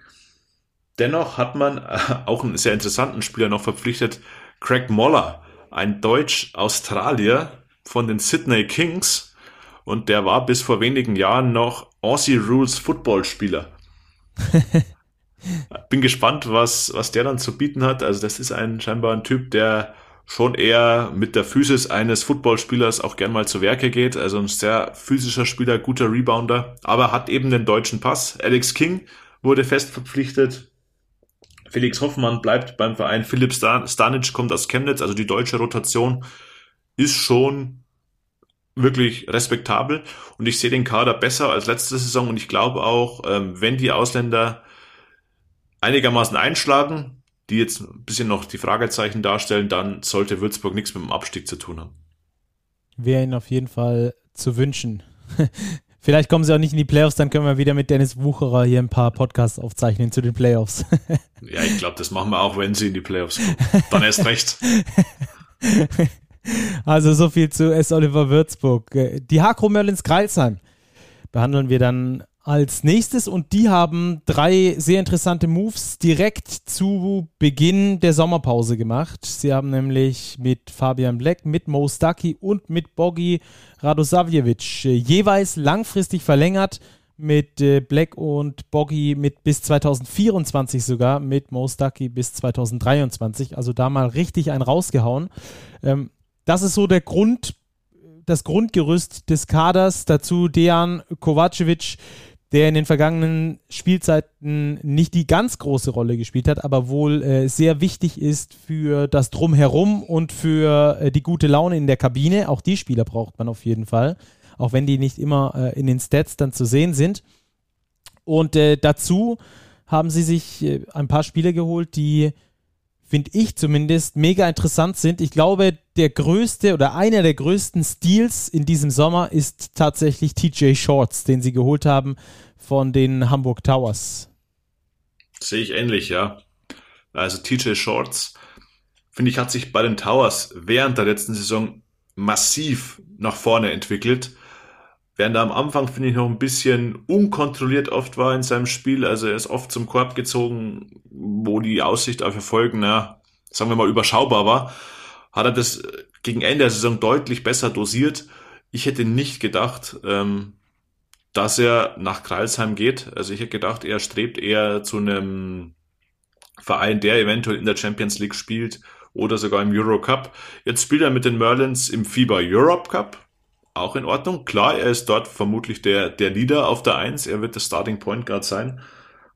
Dennoch hat man äh, auch einen sehr interessanten Spieler noch verpflichtet, Craig Moller, ein Deutsch-Australier von den Sydney Kings. Und der war bis vor wenigen Jahren noch Aussie Rules Football-Spieler. Bin gespannt, was, was der dann zu bieten hat. Also das ist ein scheinbar ein Typ, der schon eher mit der Physis eines Footballspielers auch gern mal zu Werke geht. Also ein sehr physischer Spieler, guter Rebounder, aber hat eben den deutschen Pass. Alex King wurde fest verpflichtet. Felix Hoffmann bleibt beim Verein. Philipp Stanic kommt aus Chemnitz. Also die deutsche Rotation ist schon wirklich respektabel und ich sehe den Kader besser als letzte Saison und ich glaube auch, ähm, wenn die Ausländer einigermaßen einschlagen, die jetzt ein bisschen noch die Fragezeichen darstellen, dann sollte Würzburg nichts mit dem Abstieg zu tun haben. Wäre ihnen auf jeden Fall zu wünschen. Vielleicht kommen sie auch nicht in die Playoffs, dann können wir wieder mit Dennis Wucherer hier ein paar Podcasts aufzeichnen zu den Playoffs. ja, ich glaube, das machen wir auch, wenn sie in die Playoffs kommen. Dann erst recht. Also so viel zu S. Oliver Würzburg. Die Hakro Merlins Kreilsheim behandeln wir dann als nächstes und die haben drei sehr interessante Moves direkt zu Beginn der Sommerpause gemacht. Sie haben nämlich mit Fabian Black, mit Mo Stucky und mit Bogi Radosavjevic jeweils langfristig verlängert. Mit äh, Black und Boggy mit bis 2024 sogar, mit Mo Stucky bis 2023. Also da mal richtig ein rausgehauen. Ähm, das ist so der Grund, das Grundgerüst des Kaders. Dazu Dejan Kovacevic, der in den vergangenen Spielzeiten nicht die ganz große Rolle gespielt hat, aber wohl äh, sehr wichtig ist für das Drumherum und für äh, die gute Laune in der Kabine. Auch die Spieler braucht man auf jeden Fall, auch wenn die nicht immer äh, in den Stats dann zu sehen sind. Und äh, dazu haben sie sich äh, ein paar Spieler geholt, die finde ich zumindest, mega interessant sind. Ich glaube, der größte oder einer der größten Steals in diesem Sommer ist tatsächlich TJ Shorts, den sie geholt haben von den Hamburg Towers. Sehe ich ähnlich, ja. Also TJ Shorts, finde ich, hat sich bei den Towers während der letzten Saison massiv nach vorne entwickelt. Während er am Anfang, finde ich, noch ein bisschen unkontrolliert oft war in seinem Spiel. Also er ist oft zum Korb gezogen, wo die Aussicht auf Erfolgen, na, sagen wir mal, überschaubar war. Hat er das gegen Ende der Saison deutlich besser dosiert. Ich hätte nicht gedacht, ähm, dass er nach Kreilsheim geht. Also ich hätte gedacht, er strebt eher zu einem Verein, der eventuell in der Champions League spielt oder sogar im Euro Cup. Jetzt spielt er mit den Merlins im FIBA Europe Cup auch in Ordnung. Klar, er ist dort vermutlich der, der Leader auf der Eins. Er wird der Starting Point Guard sein.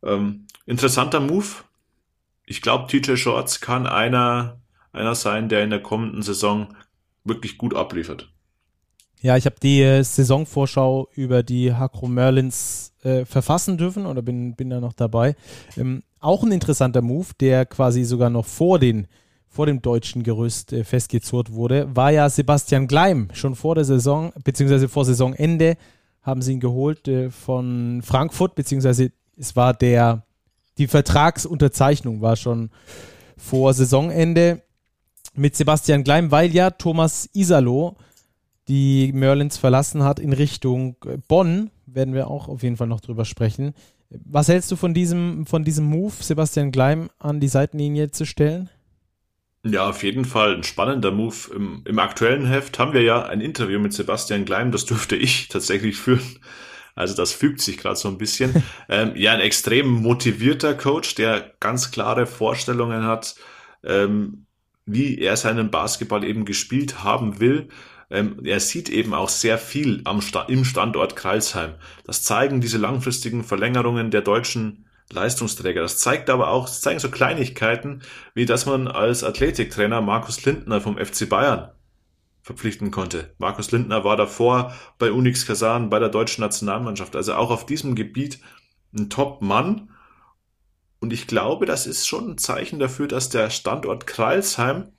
Ähm, interessanter Move. Ich glaube, TJ Shorts kann einer, einer sein, der in der kommenden Saison wirklich gut abliefert. Ja, ich habe die äh, Saisonvorschau über die Hakro Merlins äh, verfassen dürfen oder bin, bin da noch dabei. Ähm, auch ein interessanter Move, der quasi sogar noch vor den vor dem deutschen Gerüst äh, festgezurrt wurde, war ja Sebastian Gleim. Schon vor der Saison, beziehungsweise vor Saisonende, haben sie ihn geholt äh, von Frankfurt, beziehungsweise es war der, die Vertragsunterzeichnung war schon vor Saisonende mit Sebastian Gleim, weil ja Thomas Isalo die Merlins verlassen hat in Richtung äh, Bonn. Werden wir auch auf jeden Fall noch drüber sprechen. Was hältst du von diesem, von diesem Move, Sebastian Gleim an die Seitenlinie zu stellen? Ja, auf jeden Fall ein spannender Move. Im, Im, aktuellen Heft haben wir ja ein Interview mit Sebastian Gleim, das dürfte ich tatsächlich führen. Also das fügt sich gerade so ein bisschen. ähm, ja, ein extrem motivierter Coach, der ganz klare Vorstellungen hat, ähm, wie er seinen Basketball eben gespielt haben will. Ähm, er sieht eben auch sehr viel am Sta im Standort Kreilsheim. Das zeigen diese langfristigen Verlängerungen der deutschen Leistungsträger. Das zeigt aber auch, das zeigen so Kleinigkeiten, wie dass man als Athletiktrainer Markus Lindner vom FC Bayern verpflichten konnte. Markus Lindner war davor bei Unix Kasan, bei der deutschen Nationalmannschaft, also auch auf diesem Gebiet ein Top-Mann. Und ich glaube, das ist schon ein Zeichen dafür, dass der Standort Kreilsheim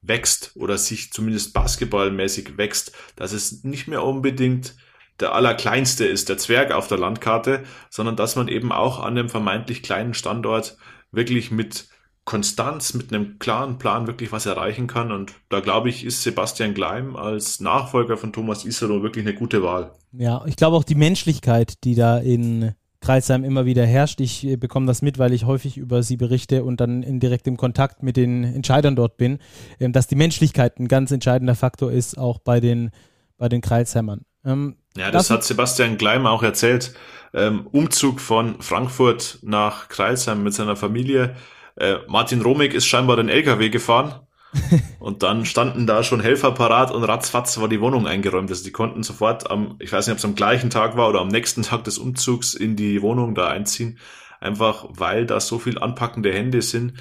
wächst oder sich zumindest basketballmäßig wächst, dass es nicht mehr unbedingt der allerkleinste ist, der Zwerg auf der Landkarte, sondern dass man eben auch an einem vermeintlich kleinen Standort wirklich mit Konstanz, mit einem klaren Plan wirklich was erreichen kann. Und da glaube ich, ist Sebastian Gleim als Nachfolger von Thomas Isero wirklich eine gute Wahl. Ja, ich glaube auch die Menschlichkeit, die da in Kreisheim immer wieder herrscht. Ich äh, bekomme das mit, weil ich häufig über sie berichte und dann in direktem Kontakt mit den Entscheidern dort bin, ähm, dass die Menschlichkeit ein ganz entscheidender Faktor ist, auch bei den, bei den Kreisheimern. Ähm, Ja, das, das hat Sebastian Gleim auch erzählt. Ähm, Umzug von Frankfurt nach Kreilsheim mit seiner Familie. Äh, Martin Romig ist scheinbar den LKW gefahren. und dann standen da schon Helfer parat und ratzfatz war die Wohnung eingeräumt. Also die konnten sofort am, ich weiß nicht, ob es am gleichen Tag war oder am nächsten Tag des Umzugs in die Wohnung da einziehen. Einfach weil da so viel anpackende Hände sind.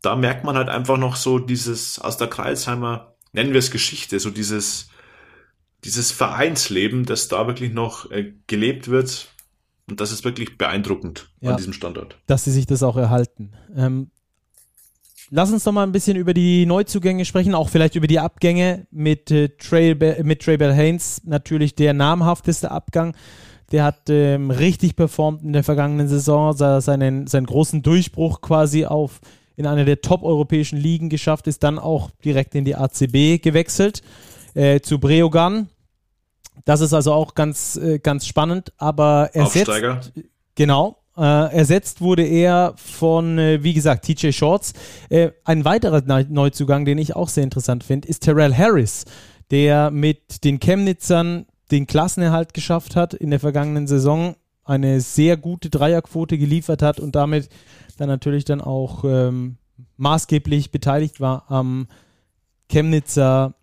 Da merkt man halt einfach noch so dieses aus der Kreisheimer, nennen wir es Geschichte, so dieses, dieses Vereinsleben, das da wirklich noch äh, gelebt wird. Und das ist wirklich beeindruckend ja, an diesem Standort. Dass sie sich das auch erhalten. Ähm, lass uns doch mal ein bisschen über die Neuzugänge sprechen, auch vielleicht über die Abgänge mit, äh, Trey, mit Trey Bell Haynes. Natürlich der namhafteste Abgang. Der hat ähm, richtig performt in der vergangenen Saison, seinen, seinen großen Durchbruch quasi auf in einer der top-europäischen Ligen geschafft, ist dann auch direkt in die ACB gewechselt äh, zu Breogan. Das ist also auch ganz, äh, ganz spannend, aber ersetzt, Aufsteiger. genau, äh, ersetzt wurde er von, äh, wie gesagt, TJ Shorts. Äh, ein weiterer Neuzugang, den ich auch sehr interessant finde, ist Terrell Harris, der mit den Chemnitzern den Klassenerhalt geschafft hat in der vergangenen Saison, eine sehr gute Dreierquote geliefert hat und damit dann natürlich dann auch ähm, maßgeblich beteiligt war am Chemnitzer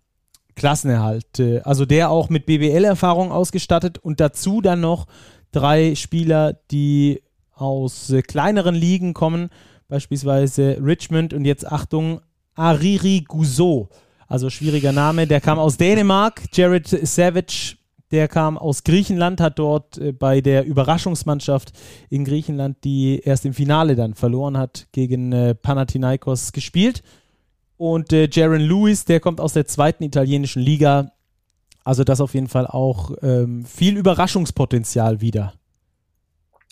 Klassenerhalt. Äh, also der auch mit BBL-Erfahrung ausgestattet und dazu dann noch drei Spieler, die aus äh, kleineren Ligen kommen, beispielsweise Richmond und jetzt Achtung, Ariri Guzzo. Also schwieriger Name, der kam aus Dänemark. Jared Savage, der kam aus Griechenland, hat dort äh, bei der Überraschungsmannschaft in Griechenland, die erst im Finale dann verloren hat, gegen Panathinaikos gespielt. Und äh, Jaron Lewis, der kommt aus der zweiten italienischen Liga. Also das auf jeden Fall auch ähm, viel Überraschungspotenzial wieder.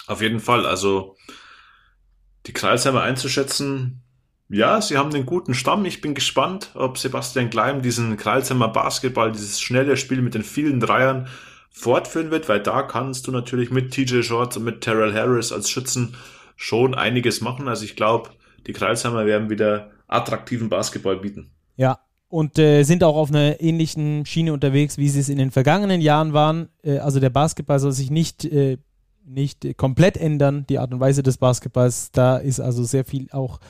Auf jeden Fall. Also die Kreisheimer einzuschätzen, ja, sie haben einen guten Stamm. Ich bin gespannt, ob Sebastian Gleim diesen Kreisheimer Basketball, dieses schnelle Spiel mit den vielen Dreiern fortführen wird, weil da kannst du natürlich mit TJ Shorts und mit Terrell Harris als Schützen schon einiges machen. Also ich glaube, die Kreisheimer werden wieder attraktiven Basketball bieten. Ja, und äh, sind auch auf einer ähnlichen Schiene unterwegs, wie sie es in den vergangenen Jahren waren. Äh, also der Basketball soll sich nicht, äh, nicht komplett ändern, die Art und Weise des Basketballs. Da ist also sehr viel auch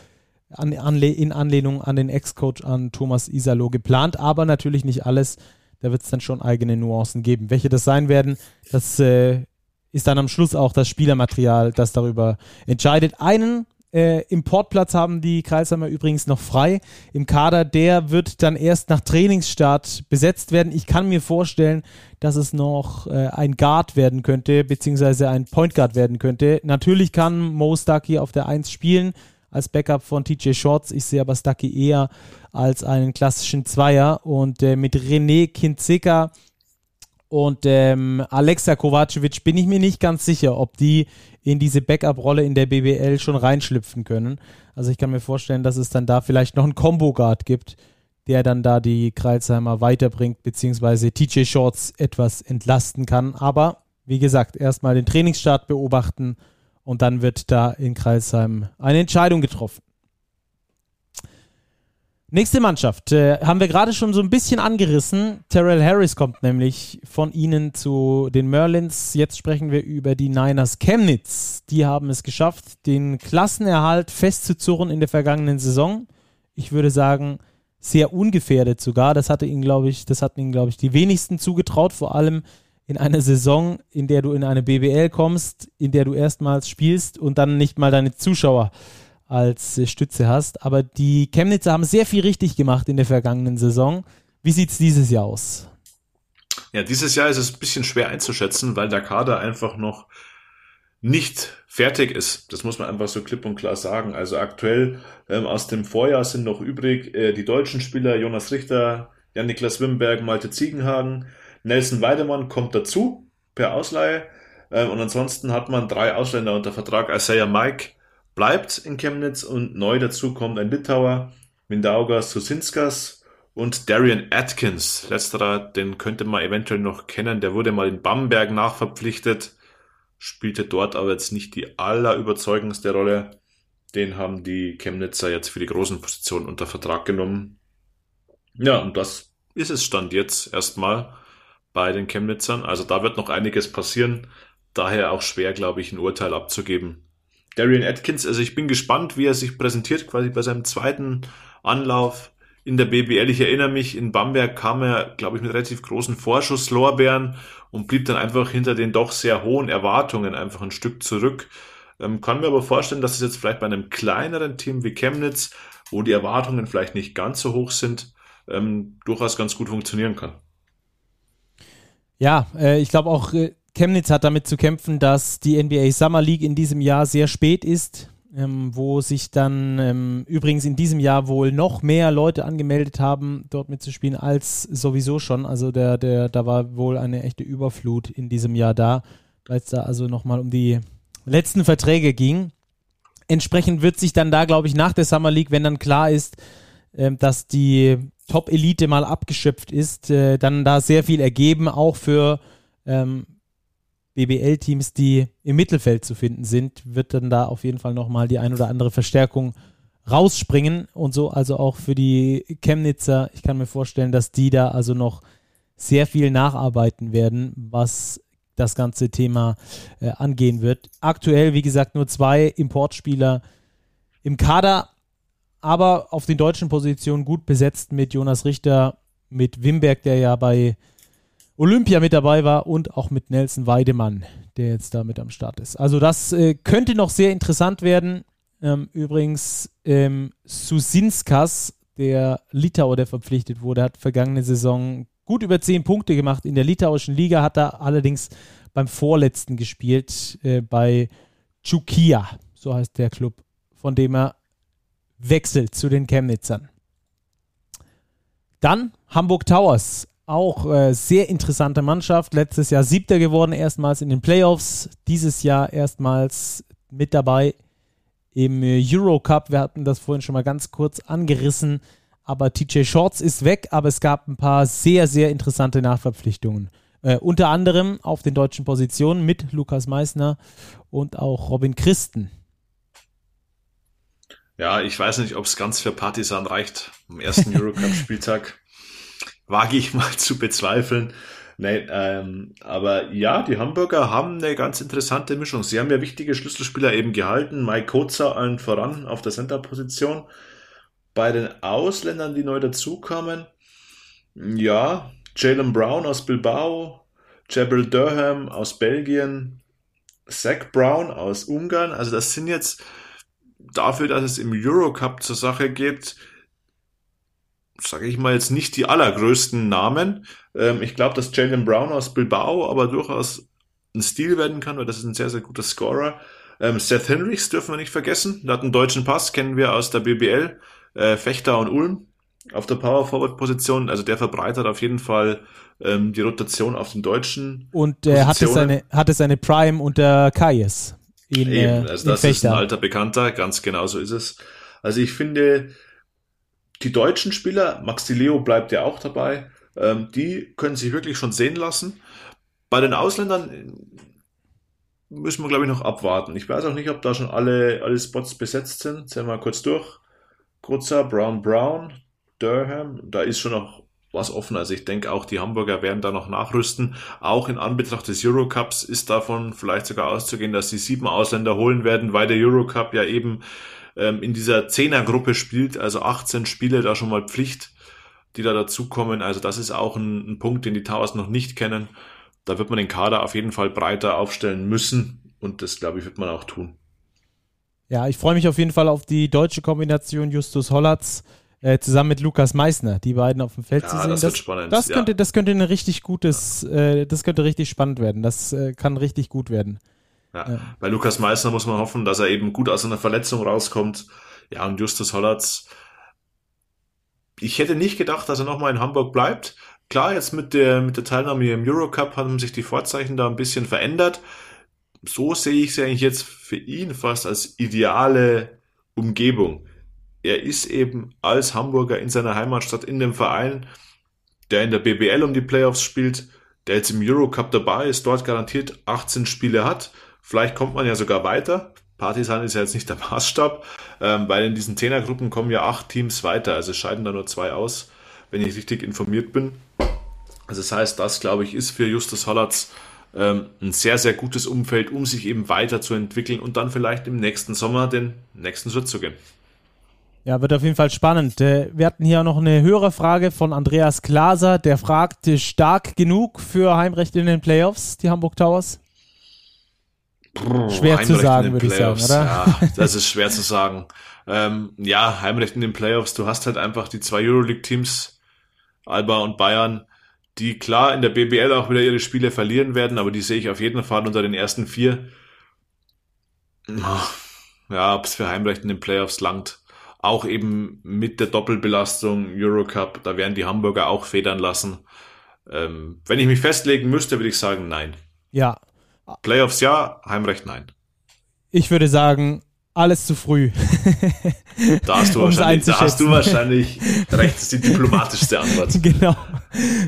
an, anle in Anlehnung an den Ex-Coach, an Thomas Isalo geplant, aber natürlich nicht alles. Da wird es dann schon eigene Nuancen geben. Welche das sein werden, das äh, ist dann am Schluss auch das Spielermaterial, das darüber entscheidet. Einen äh, Importplatz haben die Kreisheimer übrigens noch frei im Kader. Der wird dann erst nach Trainingsstart besetzt werden. Ich kann mir vorstellen, dass es noch äh, ein Guard werden könnte, beziehungsweise ein Point Guard werden könnte. Natürlich kann Mo Stucky auf der 1 spielen als Backup von TJ Shorts. Ich sehe aber Stucky eher als einen klassischen Zweier. Und äh, mit René Kinzika und ähm, Alexa Kovacevic bin ich mir nicht ganz sicher, ob die in diese Backup-Rolle in der BBL schon reinschlüpfen können. Also ich kann mir vorstellen, dass es dann da vielleicht noch einen Combo-Guard gibt, der dann da die Kreilsheimer weiterbringt, beziehungsweise TJ Shorts etwas entlasten kann. Aber wie gesagt, erstmal den Trainingsstart beobachten und dann wird da in Kreilsheim eine Entscheidung getroffen. Nächste Mannschaft äh, haben wir gerade schon so ein bisschen angerissen. Terrell Harris kommt nämlich von ihnen zu den Merlins. Jetzt sprechen wir über die Niners Chemnitz. Die haben es geschafft, den Klassenerhalt festzuzurren in der vergangenen Saison. Ich würde sagen, sehr ungefährdet sogar. Das hatte ihnen, glaube ich, das hatten ihnen, glaube ich, die wenigsten zugetraut, vor allem in einer Saison, in der du in eine BBL kommst, in der du erstmals spielst und dann nicht mal deine Zuschauer äh, als äh, Stütze hast. Aber die Chemnitzer haben sehr viel richtig gemacht in der vergangenen Saison. Wie sieht es dieses Jahr aus? Ja, dieses Jahr ist es ein bisschen schwer einzuschätzen, weil der Kader einfach noch nicht fertig ist. Das muss man einfach so klipp und klar sagen. Also aktuell ähm, aus dem Vorjahr sind noch übrig äh, die deutschen Spieler Jonas Richter, Jan-Niklas Wimberg, Malte Ziegenhagen, Nelson Weidemann kommt dazu per Ausleihe. Ähm, und ansonsten hat man drei Ausländer unter Vertrag. Isaiah Mike, bleibt in Chemnitz und neu dazu kommt ein Litauer, Mindaugas Susinskas und Darian Atkins. Letzterer, den könnte man eventuell noch kennen. Der wurde mal in Bamberg nachverpflichtet, spielte dort aber jetzt nicht die allerüberzeugendste Rolle. Den haben die Chemnitzer jetzt für die großen Positionen unter Vertrag genommen. Ja, und das ist es Stand jetzt erstmal bei den Chemnitzern. Also da wird noch einiges passieren. Daher auch schwer, glaube ich, ein Urteil abzugeben. Darian Atkins, also ich bin gespannt, wie er sich präsentiert, quasi bei seinem zweiten Anlauf in der BBL. Ich erinnere mich, in Bamberg kam er, glaube ich, mit relativ großen Vorschusslorbeeren und blieb dann einfach hinter den doch sehr hohen Erwartungen einfach ein Stück zurück. Ähm, kann mir aber vorstellen, dass es jetzt vielleicht bei einem kleineren Team wie Chemnitz, wo die Erwartungen vielleicht nicht ganz so hoch sind, ähm, durchaus ganz gut funktionieren kann. Ja, äh, ich glaube auch, äh, Chemnitz hat damit zu kämpfen, dass die NBA Summer League in diesem Jahr sehr spät ist, ähm, wo sich dann ähm, übrigens in diesem Jahr wohl noch mehr Leute angemeldet haben, dort mitzuspielen, als sowieso schon. Also der, der, da war wohl eine echte Überflut in diesem Jahr da, weil es da also nochmal um die letzten Verträge ging. Entsprechend wird sich dann da, glaube ich, nach der Summer League, wenn dann klar ist, äh, dass die Top-Elite mal abgeschöpft ist, äh, dann da sehr viel ergeben, auch für ähm, BBL-Teams, die im Mittelfeld zu finden sind, wird dann da auf jeden Fall nochmal die ein oder andere Verstärkung rausspringen und so also auch für die Chemnitzer. Ich kann mir vorstellen, dass die da also noch sehr viel nacharbeiten werden, was das ganze Thema äh, angehen wird. Aktuell, wie gesagt, nur zwei Importspieler im Kader, aber auf den deutschen Positionen gut besetzt mit Jonas Richter, mit Wimberg, der ja bei Olympia mit dabei war und auch mit Nelson Weidemann, der jetzt da mit am Start ist. Also das äh, könnte noch sehr interessant werden. Ähm, übrigens, ähm, Susinskas, der Litauer, der verpflichtet wurde, hat vergangene Saison gut über zehn Punkte gemacht. In der litauischen Liga hat er allerdings beim vorletzten gespielt, äh, bei Chukia, so heißt der Club, von dem er wechselt zu den Chemnitzern. Dann Hamburg Towers, auch äh, sehr interessante Mannschaft. Letztes Jahr siebter geworden, erstmals in den Playoffs. Dieses Jahr erstmals mit dabei im Eurocup. Wir hatten das vorhin schon mal ganz kurz angerissen. Aber TJ Shorts ist weg, aber es gab ein paar sehr, sehr interessante Nachverpflichtungen. Äh, unter anderem auf den deutschen Positionen mit Lukas Meissner und auch Robin Christen. Ja, ich weiß nicht, ob es ganz für Partisan reicht am ersten Eurocup-Spieltag wage ich mal zu bezweifeln. Nein, ähm, aber ja, die Hamburger haben eine ganz interessante Mischung. Sie haben ja wichtige Schlüsselspieler eben gehalten. Mike Kotzer allen voran auf der Center-Position. Bei den Ausländern, die neu dazukommen, ja, Jalen Brown aus Bilbao, Jebel Durham aus Belgien, Zach Brown aus Ungarn. Also das sind jetzt dafür, dass es im Eurocup zur Sache geht, sage ich mal jetzt nicht die allergrößten Namen. Ähm, ich glaube, dass Jalen Brown aus Bilbao aber durchaus ein Stil werden kann, weil das ist ein sehr, sehr guter Scorer. Ähm, Seth Henrichs dürfen wir nicht vergessen. Der hat einen deutschen Pass, kennen wir aus der BBL. Äh, Fechter und Ulm auf der Power Forward Position. Also der verbreitert auf jeden Fall ähm, die Rotation auf den deutschen. Und er äh, hatte seine, hatte seine Prime unter Kayes. In, Eben, äh, also das ist ein alter Bekannter, ganz genau so ist es. Also ich finde, die deutschen Spieler, Max Di Leo bleibt ja auch dabei, ähm, die können sich wirklich schon sehen lassen. Bei den Ausländern äh, müssen wir, glaube ich, noch abwarten. Ich weiß auch nicht, ob da schon alle, alle Spots besetzt sind. Zählen wir mal kurz durch. Kurzer, Brown, Brown, Durham, da ist schon noch was offen. Also ich denke auch, die Hamburger werden da noch nachrüsten. Auch in Anbetracht des Eurocups ist davon vielleicht sogar auszugehen, dass sie sieben Ausländer holen werden, weil der Eurocup ja eben ähm, in dieser Zehnergruppe spielt, also 18 Spiele da schon mal Pflicht, die da dazukommen. Also das ist auch ein, ein Punkt, den die Towers noch nicht kennen. Da wird man den Kader auf jeden Fall breiter aufstellen müssen und das, glaube ich, wird man auch tun. Ja, ich freue mich auf jeden Fall auf die deutsche Kombination Justus Hollatz äh, zusammen mit Lukas Meissner, die beiden auf dem Feld ja, zu sehen. Das, das, spannend, das könnte, ja. das könnte ein richtig gutes, äh, das könnte richtig spannend werden. Das äh, kann richtig gut werden. Ja. ja. Bei Lukas Meissner muss man hoffen, dass er eben gut aus einer Verletzung rauskommt. Ja, und Justus Hollatz. Ich hätte nicht gedacht, dass er nochmal in Hamburg bleibt. Klar, jetzt mit der, mit der Teilnahme im Eurocup haben sich die Vorzeichen da ein bisschen verändert. So sehe ich es eigentlich jetzt für ihn fast als ideale Umgebung. Er ist eben als Hamburger in seiner Heimatstadt in dem Verein, der in der BBL um die Playoffs spielt, der jetzt im Eurocup dabei ist, dort garantiert 18 Spiele hat Vielleicht kommt man ja sogar weiter. Partisan ist ja jetzt nicht der Maßstab, ähm, weil in diesen Zehnergruppen kommen ja acht Teams weiter, also scheiden da nur zwei aus, wenn ich richtig informiert bin. Also das heißt, das glaube ich ist für Justus Hollatz ähm, ein sehr, sehr gutes Umfeld, um sich eben weiterzuentwickeln und dann vielleicht im nächsten Sommer den nächsten Schritt zu gehen. Ja, wird auf jeden Fall spannend. Äh, wir hatten hier noch eine höhere Frage von Andreas Glaser, der fragt, stark genug für Heimrecht in den Playoffs, die Hamburg Towers? Schwer zu sagen, würde ich sagen, oder? Ja, das ist schwer zu sagen. Ähm, ja, Heimrecht in den Playoffs, du hast halt einfach die zwei Euroleague-Teams, Alba und Bayern, die klar in der BBL auch wieder ihre Spiele verlieren werden, aber die sehe ich auf jeden Fall unter den ersten vier. Ja, ob es für Heimrecht in den Playoffs langt. Auch eben mit der Doppelbelastung Eurocup, da werden die Hamburger auch federn lassen. Ähm, wenn ich mich festlegen müsste, würde ich sagen, nein. Ja. Playoffs ja, Heimrecht nein. Ich würde sagen, alles zu früh. Da hast du, wahrscheinlich, da hast du wahrscheinlich recht, das ist die diplomatischste Antwort. Genau.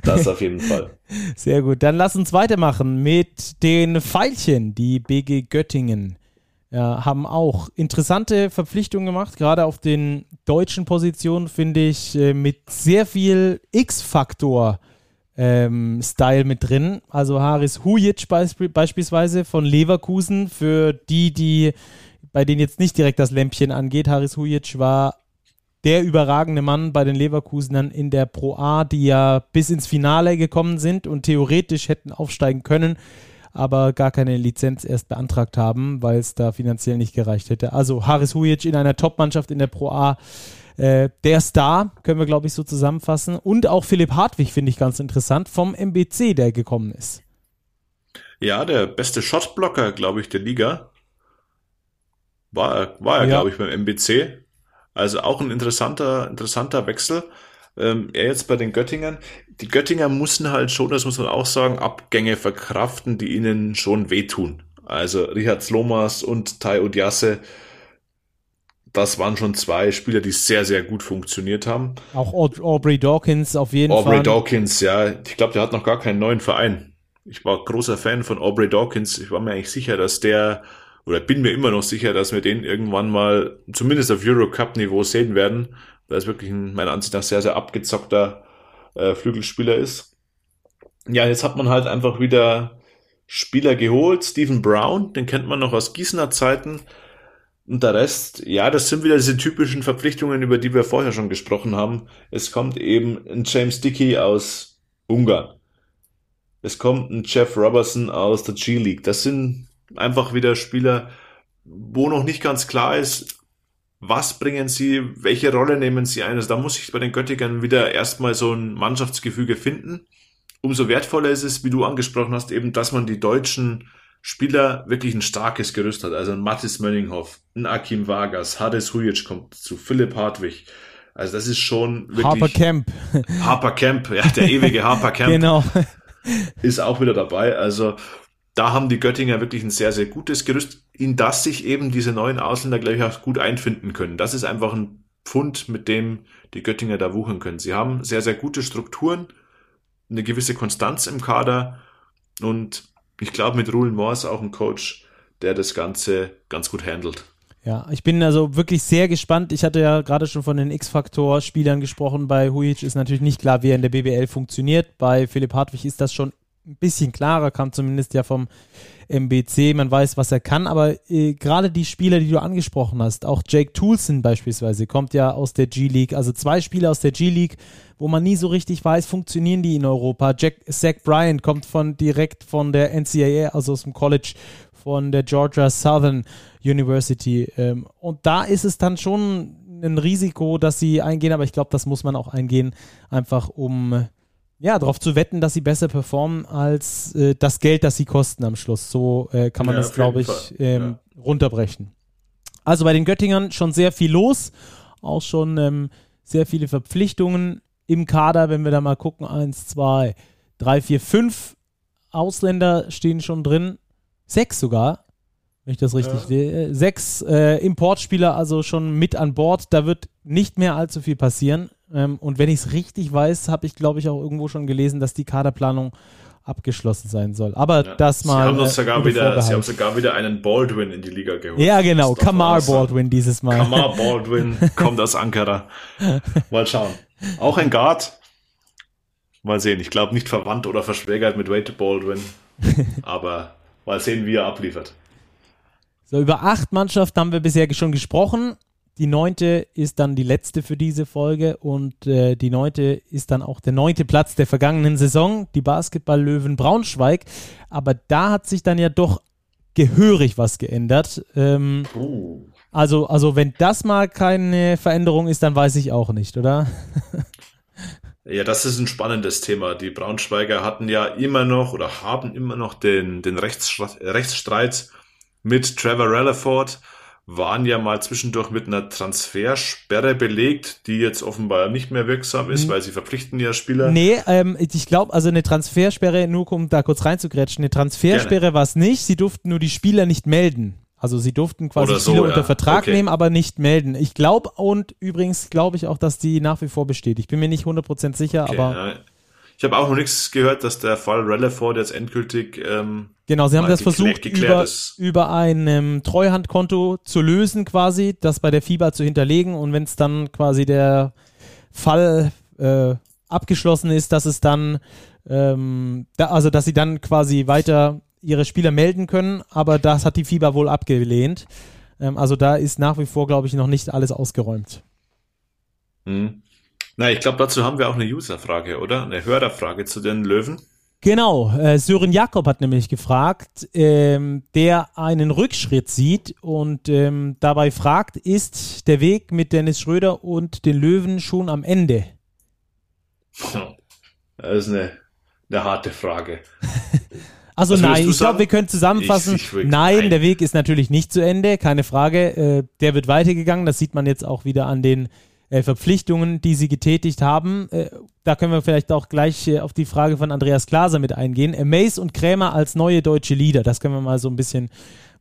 Das auf jeden Fall. Sehr gut. Dann lass uns weitermachen mit den Pfeilchen. Die BG Göttingen ja, haben auch interessante Verpflichtungen gemacht. Gerade auf den deutschen Positionen finde ich äh, mit sehr viel X-Faktor. Ähm, Style mit drin. Also Haris Hujic beisp beispielsweise von Leverkusen. Für die, die bei denen jetzt nicht direkt das Lämpchen angeht. Haris Hujic war der überragende Mann bei den Leverkusenern in der Pro A, die ja bis ins Finale gekommen sind und theoretisch hätten aufsteigen können, aber gar keine Lizenz erst beantragt haben, weil es da finanziell nicht gereicht hätte. Also Haris Hujic in einer Top-Mannschaft in der Pro A, äh, der Star, können wir glaube ich so zusammenfassen. Und auch Philipp Hartwig finde ich ganz interessant vom MBC, der gekommen ist. Ja, der beste Shotblocker, glaube ich, der Liga. War, war er, ja. glaube ich, beim MBC. Also auch ein interessanter, interessanter Wechsel. Ähm, er jetzt bei den Göttingern. Die Göttinger mussten halt schon, das muss man auch sagen, Abgänge verkraften, die ihnen schon wehtun. Also Richard Slomas und Tai Odiasse, das waren schon zwei Spieler, die sehr, sehr gut funktioniert haben. Auch Aubrey Dawkins auf jeden Aubrey Fall. Aubrey Dawkins, ja. Ich glaube, der hat noch gar keinen neuen Verein. Ich war großer Fan von Aubrey Dawkins. Ich war mir eigentlich sicher, dass der oder bin mir immer noch sicher, dass wir den irgendwann mal zumindest auf Eurocup-Niveau sehen werden, weil es wirklich ein, meiner Ansicht nach sehr, sehr abgezockter äh, Flügelspieler ist. Ja, jetzt hat man halt einfach wieder Spieler geholt. Stephen Brown, den kennt man noch aus Gießener Zeiten. Und der Rest, ja, das sind wieder diese typischen Verpflichtungen, über die wir vorher schon gesprochen haben. Es kommt eben ein James Dickey aus Ungarn. Es kommt ein Jeff Robertson aus der G-League. Das sind einfach wieder Spieler, wo noch nicht ganz klar ist, was bringen sie, welche Rolle nehmen sie ein. Also da muss ich bei den Göttigern wieder erstmal so ein Mannschaftsgefüge finden. Umso wertvoller ist es, wie du angesprochen hast, eben, dass man die deutschen Spieler wirklich ein starkes Gerüst hat. Also ein Mattis Mönninghoff, ein Akim Vargas, Hades Hujic kommt zu, Philipp Hartwig. Also das ist schon wirklich... Harper Camp. Harper Camp, ja, der ewige Harper Camp. genau. Ist auch wieder dabei. Also da haben die Göttinger wirklich ein sehr, sehr gutes Gerüst, in das sich eben diese neuen Ausländer, glaube ich, auch gut einfinden können. Das ist einfach ein Pfund, mit dem die Göttinger da wuchern können. Sie haben sehr, sehr gute Strukturen, eine gewisse Konstanz im Kader und ich glaube mit Rulen Morse auch ein Coach, der das Ganze ganz gut handelt. Ja, ich bin also wirklich sehr gespannt. Ich hatte ja gerade schon von den X-Faktor-Spielern gesprochen. Bei Hujic ist natürlich nicht klar, wie er in der BBL funktioniert. Bei Philipp Hartwig ist das schon ein bisschen klarer, kam zumindest ja vom MBC, man weiß, was er kann, aber äh, gerade die Spieler, die du angesprochen hast, auch Jake Toulson beispielsweise, kommt ja aus der G-League, also zwei Spieler aus der G-League, wo man nie so richtig weiß, funktionieren die in Europa. Jack, Zach Bryant kommt von direkt von der NCAA, also aus dem College von der Georgia Southern University. Ähm, und da ist es dann schon ein Risiko, dass sie eingehen, aber ich glaube, das muss man auch eingehen, einfach um ja, darauf zu wetten, dass sie besser performen als äh, das Geld, das sie kosten am Schluss. So äh, kann man ja, das, glaube ich, ähm, ja. runterbrechen. Also bei den Göttingern schon sehr viel los, auch schon ähm, sehr viele Verpflichtungen im Kader, wenn wir da mal gucken. Eins, zwei, drei, vier, fünf Ausländer stehen schon drin. Sechs sogar, wenn ich das richtig ja. sehe. Sechs äh, Importspieler also schon mit an Bord. Da wird nicht mehr allzu viel passieren. Ähm, und wenn ich es richtig weiß, habe ich, glaube ich, auch irgendwo schon gelesen, dass die Kaderplanung abgeschlossen sein soll. Aber ja, das mal. Sie haben, äh, sogar wieder, sie haben sogar wieder einen Baldwin in die Liga geholt. Ja, genau. Kamar Baldwin dieses Mal. Kamar Baldwin kommt aus Ankara. Mal schauen. Auch ein Guard. Mal sehen. Ich glaube nicht verwandt oder verschwägert mit Wade Baldwin. aber mal sehen, wie er abliefert. So, über acht Mannschaften haben wir bisher schon gesprochen. Die neunte ist dann die letzte für diese Folge und äh, die neunte ist dann auch der neunte Platz der vergangenen Saison, die Basketball-Löwen Braunschweig. Aber da hat sich dann ja doch gehörig was geändert. Ähm, oh. also, also, wenn das mal keine Veränderung ist, dann weiß ich auch nicht, oder? Ja, das ist ein spannendes Thema. Die Braunschweiger hatten ja immer noch oder haben immer noch den, den Rechtsstreit mit Trevor Rutherford waren ja mal zwischendurch mit einer Transfersperre belegt, die jetzt offenbar nicht mehr wirksam ist, mhm. weil sie verpflichten ja Spieler. Nee, ähm, ich glaube, also eine Transfersperre, nur um da kurz reinzugrätschen, eine Transfersperre war es nicht, sie durften nur die Spieler nicht melden. Also sie durften quasi so, Spieler ja. unter Vertrag okay. nehmen, aber nicht melden. Ich glaube und übrigens glaube ich auch, dass die nach wie vor besteht. Ich bin mir nicht 100% sicher, okay, aber... Ja. Ich habe auch noch nichts gehört, dass der Fall Rutherford jetzt endgültig. Ähm, genau, sie haben das versucht, über, über ein ähm, Treuhandkonto zu lösen, quasi, das bei der FIBA zu hinterlegen. Und wenn es dann quasi der Fall äh, abgeschlossen ist, dass es dann, ähm, da, also dass sie dann quasi weiter ihre Spieler melden können, aber das hat die FIBA wohl abgelehnt. Ähm, also da ist nach wie vor, glaube ich, noch nicht alles ausgeräumt. Hm. Na, ich glaube, dazu haben wir auch eine User-Frage, oder? Eine Hörerfrage zu den Löwen. Genau, äh, Sören Jakob hat nämlich gefragt, ähm, der einen Rückschritt sieht und ähm, dabei fragt, ist der Weg mit Dennis Schröder und den Löwen schon am Ende? Das ist eine, eine harte Frage. also Was nein, ich glaube, wir können zusammenfassen, ich, ich nein, nein, der Weg ist natürlich nicht zu Ende, keine Frage. Äh, der wird weitergegangen, das sieht man jetzt auch wieder an den äh, Verpflichtungen, die sie getätigt haben. Äh, da können wir vielleicht auch gleich äh, auf die Frage von Andreas Glaser mit eingehen. Äh, Mace und Krämer als neue deutsche Leader, das können wir mal so ein bisschen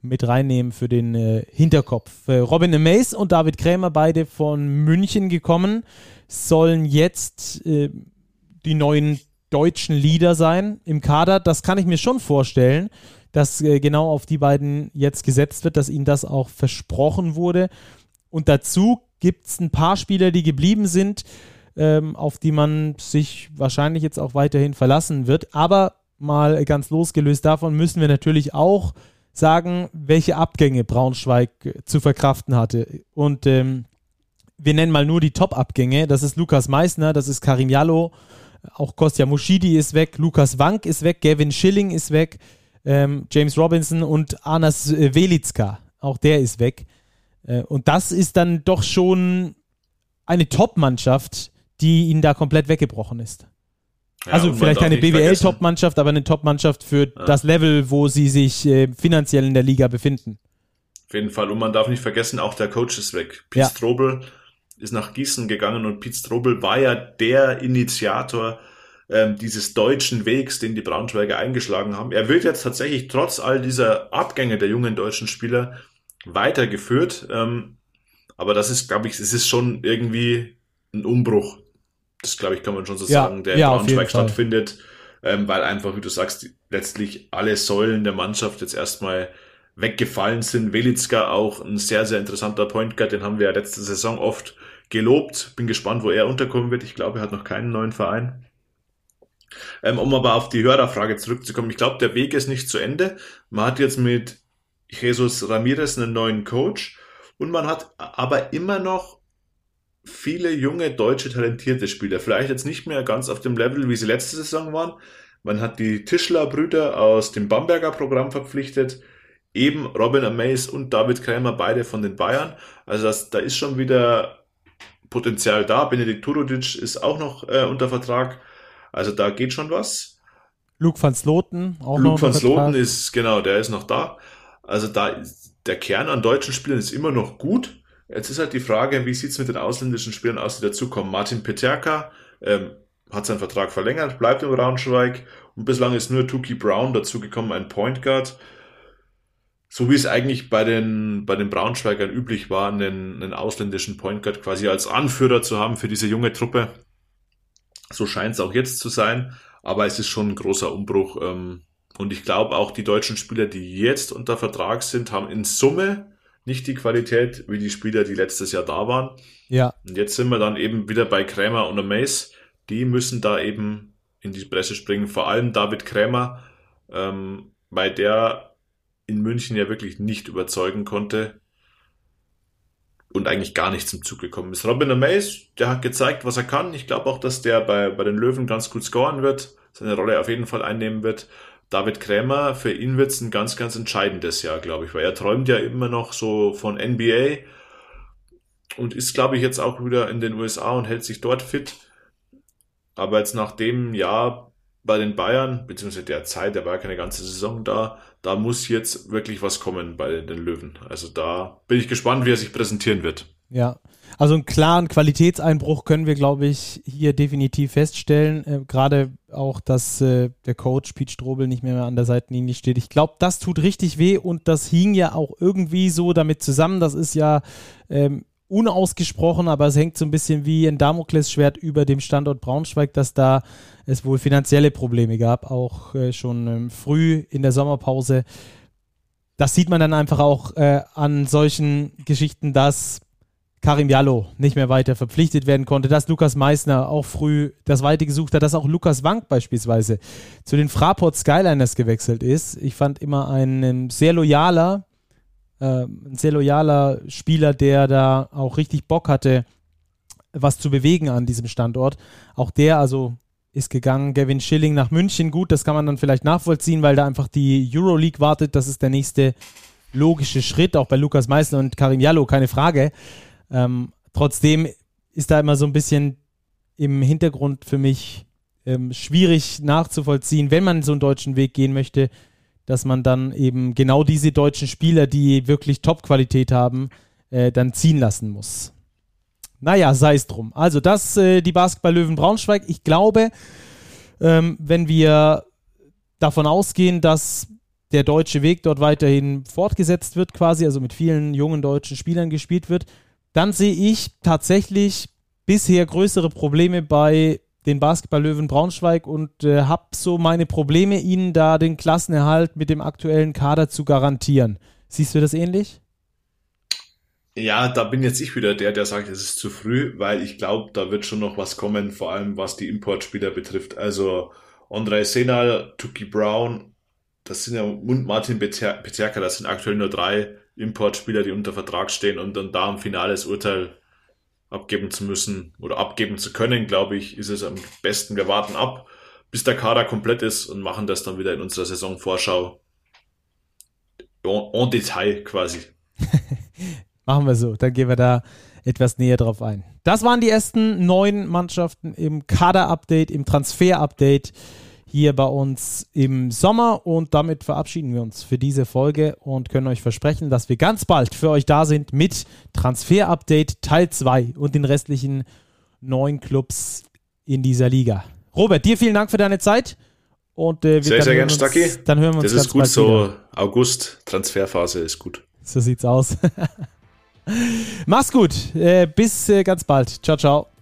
mit reinnehmen für den äh, Hinterkopf. Äh, Robin Mace und David Krämer, beide von München gekommen, sollen jetzt die neuen deutschen Leader sein im Kader. Das kann ich mir schon vorstellen, dass genau auf die beiden jetzt gesetzt wird, dass ihnen das auch versprochen wurde. Und dazu gibt es ein paar Spieler, die geblieben sind, ähm, auf die man sich wahrscheinlich jetzt auch weiterhin verlassen wird. Aber mal ganz losgelöst davon müssen wir natürlich auch sagen, welche Abgänge Braunschweig zu verkraften hatte. Und ähm, wir nennen mal nur die Top-Abgänge. Das ist Lukas Meissner, das ist Karim Jallo, auch Kostja Muschidi ist weg, Lukas Wank ist weg, Gavin Schilling ist weg, ähm, James Robinson und Anas Velitska, auch der ist weg. Äh, und das ist dann doch schon eine Top-Mannschaft, die ihnen da komplett weggebrochen ist. Ja, also vielleicht keine BWL-Top-Mannschaft, aber eine Top-Mannschaft für ja. das Level, wo sie sich äh, finanziell in der Liga befinden. Auf jeden Fall. Und man darf nicht vergessen, auch der Coach ist weg. Pete ja. Strobel ist nach Gießen gegangen und Pete Strobel war ja der Initiator ähm, dieses deutschen Wegs, den die Braunschweiger eingeschlagen haben. Er wird jetzt tatsächlich trotz all dieser Abgänge der jungen deutschen Spieler weitergeführt. Ähm, aber das ist, glaube ich, es ist schon irgendwie ein Umbruch. Das, glaube ich, kann man schon so ja, sagen, der ja, in Braunschweig stattfindet, ähm, weil einfach, wie du sagst, letztlich alle Säulen der Mannschaft jetzt erstmal weggefallen sind. Welitska auch ein sehr, sehr interessanter Point Guard, den haben wir ja letzte Saison oft gelobt. Bin gespannt, wo er unterkommen wird. Ich glaube, er hat noch keinen neuen Verein. Ähm, um aber auf die Hörerfrage zurückzukommen, ich glaube, der Weg ist nicht zu Ende. Man hat jetzt mit Jesus Ramirez einen neuen Coach und man hat aber immer noch viele junge deutsche talentierte Spieler. Vielleicht jetzt nicht mehr ganz auf dem Level, wie sie letzte Saison waren. Man hat die Tischler-Brüder aus dem Bamberger Programm verpflichtet. Eben Robin Amaze und David Krämer, beide von den Bayern. Also das, da ist schon wieder Potenzial da. Benedikt Turudic ist auch noch äh, unter Vertrag. Also da geht schon was. Luke van Sloten auch Luke noch van Sloten ist, genau, der ist noch da. Also da, der Kern an deutschen Spielern ist immer noch gut. Jetzt ist halt die Frage, wie sieht's mit den ausländischen Spielern aus, die dazukommen? Martin Peterka ähm, hat seinen Vertrag verlängert, bleibt im Braunschweig und bislang ist nur Tuki Brown dazugekommen, ein Point Guard. So wie es eigentlich bei den, bei den Braunschweigern üblich war, einen, einen ausländischen Point Guard quasi als Anführer zu haben für diese junge Truppe. So scheint es auch jetzt zu sein, aber es ist schon ein großer Umbruch. Ähm, und ich glaube auch die deutschen Spieler, die jetzt unter Vertrag sind, haben in Summe nicht die Qualität wie die Spieler, die letztes Jahr da waren. Ja. Und jetzt sind wir dann eben wieder bei Krämer und Mace. Die müssen da eben in die Presse springen. Vor allem David Krämer, ähm, weil der in München ja wirklich nicht überzeugen konnte und eigentlich gar nicht zum Zug gekommen ist. Robin Amaze, der hat gezeigt, was er kann. Ich glaube auch, dass der bei, bei den Löwen ganz gut scoren wird, seine Rolle auf jeden Fall einnehmen wird. David Krämer, für ihn wird es ein ganz, ganz entscheidendes Jahr, glaube ich, weil er träumt ja immer noch so von NBA und ist, glaube ich, jetzt auch wieder in den USA und hält sich dort fit. Aber jetzt nach dem Jahr bei den Bayern, beziehungsweise der Zeit, der war ja keine ganze Saison da, da muss jetzt wirklich was kommen bei den Löwen. Also da bin ich gespannt, wie er sich präsentieren wird. Ja, also einen klaren Qualitätseinbruch können wir, glaube ich, hier definitiv feststellen. Äh, Gerade auch, dass äh, der Coach Pete Strobel nicht mehr an der Seitenlinie steht. Ich glaube, das tut richtig weh und das hing ja auch irgendwie so damit zusammen. Das ist ja ähm, unausgesprochen, aber es hängt so ein bisschen wie ein Damoklesschwert über dem Standort Braunschweig, dass da es wohl finanzielle Probleme gab, auch äh, schon ähm, früh in der Sommerpause. Das sieht man dann einfach auch äh, an solchen Geschichten, dass Karim Jallo nicht mehr weiter verpflichtet werden konnte, dass Lukas Meissner auch früh das Weite gesucht hat, dass auch Lukas Wank beispielsweise zu den Fraport Skyliners gewechselt ist. Ich fand immer einen sehr loyaler, äh, ein sehr loyaler Spieler, der da auch richtig Bock hatte, was zu bewegen an diesem Standort. Auch der, also ist gegangen. Gavin Schilling nach München. Gut, das kann man dann vielleicht nachvollziehen, weil da einfach die Euroleague wartet. Das ist der nächste logische Schritt, auch bei Lukas Meissner und Karim Jallo, keine Frage. Ähm, trotzdem ist da immer so ein bisschen im Hintergrund für mich ähm, schwierig nachzuvollziehen, wenn man so einen deutschen Weg gehen möchte, dass man dann eben genau diese deutschen Spieler, die wirklich Top-Qualität haben, äh, dann ziehen lassen muss. Naja, sei es drum. Also das, äh, die Basketball-Löwen Braunschweig. Ich glaube, ähm, wenn wir davon ausgehen, dass der deutsche Weg dort weiterhin fortgesetzt wird, quasi, also mit vielen jungen deutschen Spielern gespielt wird, dann sehe ich tatsächlich bisher größere Probleme bei den Basketball-Löwen Braunschweig und äh, habe so meine Probleme, ihnen da den Klassenerhalt mit dem aktuellen Kader zu garantieren. Siehst du das ähnlich? Ja, da bin jetzt ich wieder der, der sagt, es ist zu früh, weil ich glaube, da wird schon noch was kommen, vor allem was die Importspieler betrifft. Also Andrei Senal, Tuki Brown, das sind ja und Martin Bezerka, das sind aktuell nur drei Importspieler, die unter Vertrag stehen und dann da ein finales Urteil abgeben zu müssen oder abgeben zu können, glaube ich, ist es am besten. Wir warten ab, bis der Kader komplett ist und machen das dann wieder in unserer Saisonvorschau en, en Detail quasi. machen wir so, dann gehen wir da etwas näher drauf ein. Das waren die ersten neun Mannschaften im Kader-Update, im Transfer-Update hier bei uns im Sommer. Und damit verabschieden wir uns für diese Folge und können euch versprechen, dass wir ganz bald für euch da sind mit Transfer Update Teil 2 und den restlichen neun Clubs in dieser Liga. Robert, dir vielen Dank für deine Zeit. Und, äh, sehr, sehr gerne, Stacki. Dann hören wir uns Das ist gut so. Wieder. August, Transferphase ist gut. So sieht's aus. Mach's gut. Äh, bis äh, ganz bald. Ciao, ciao.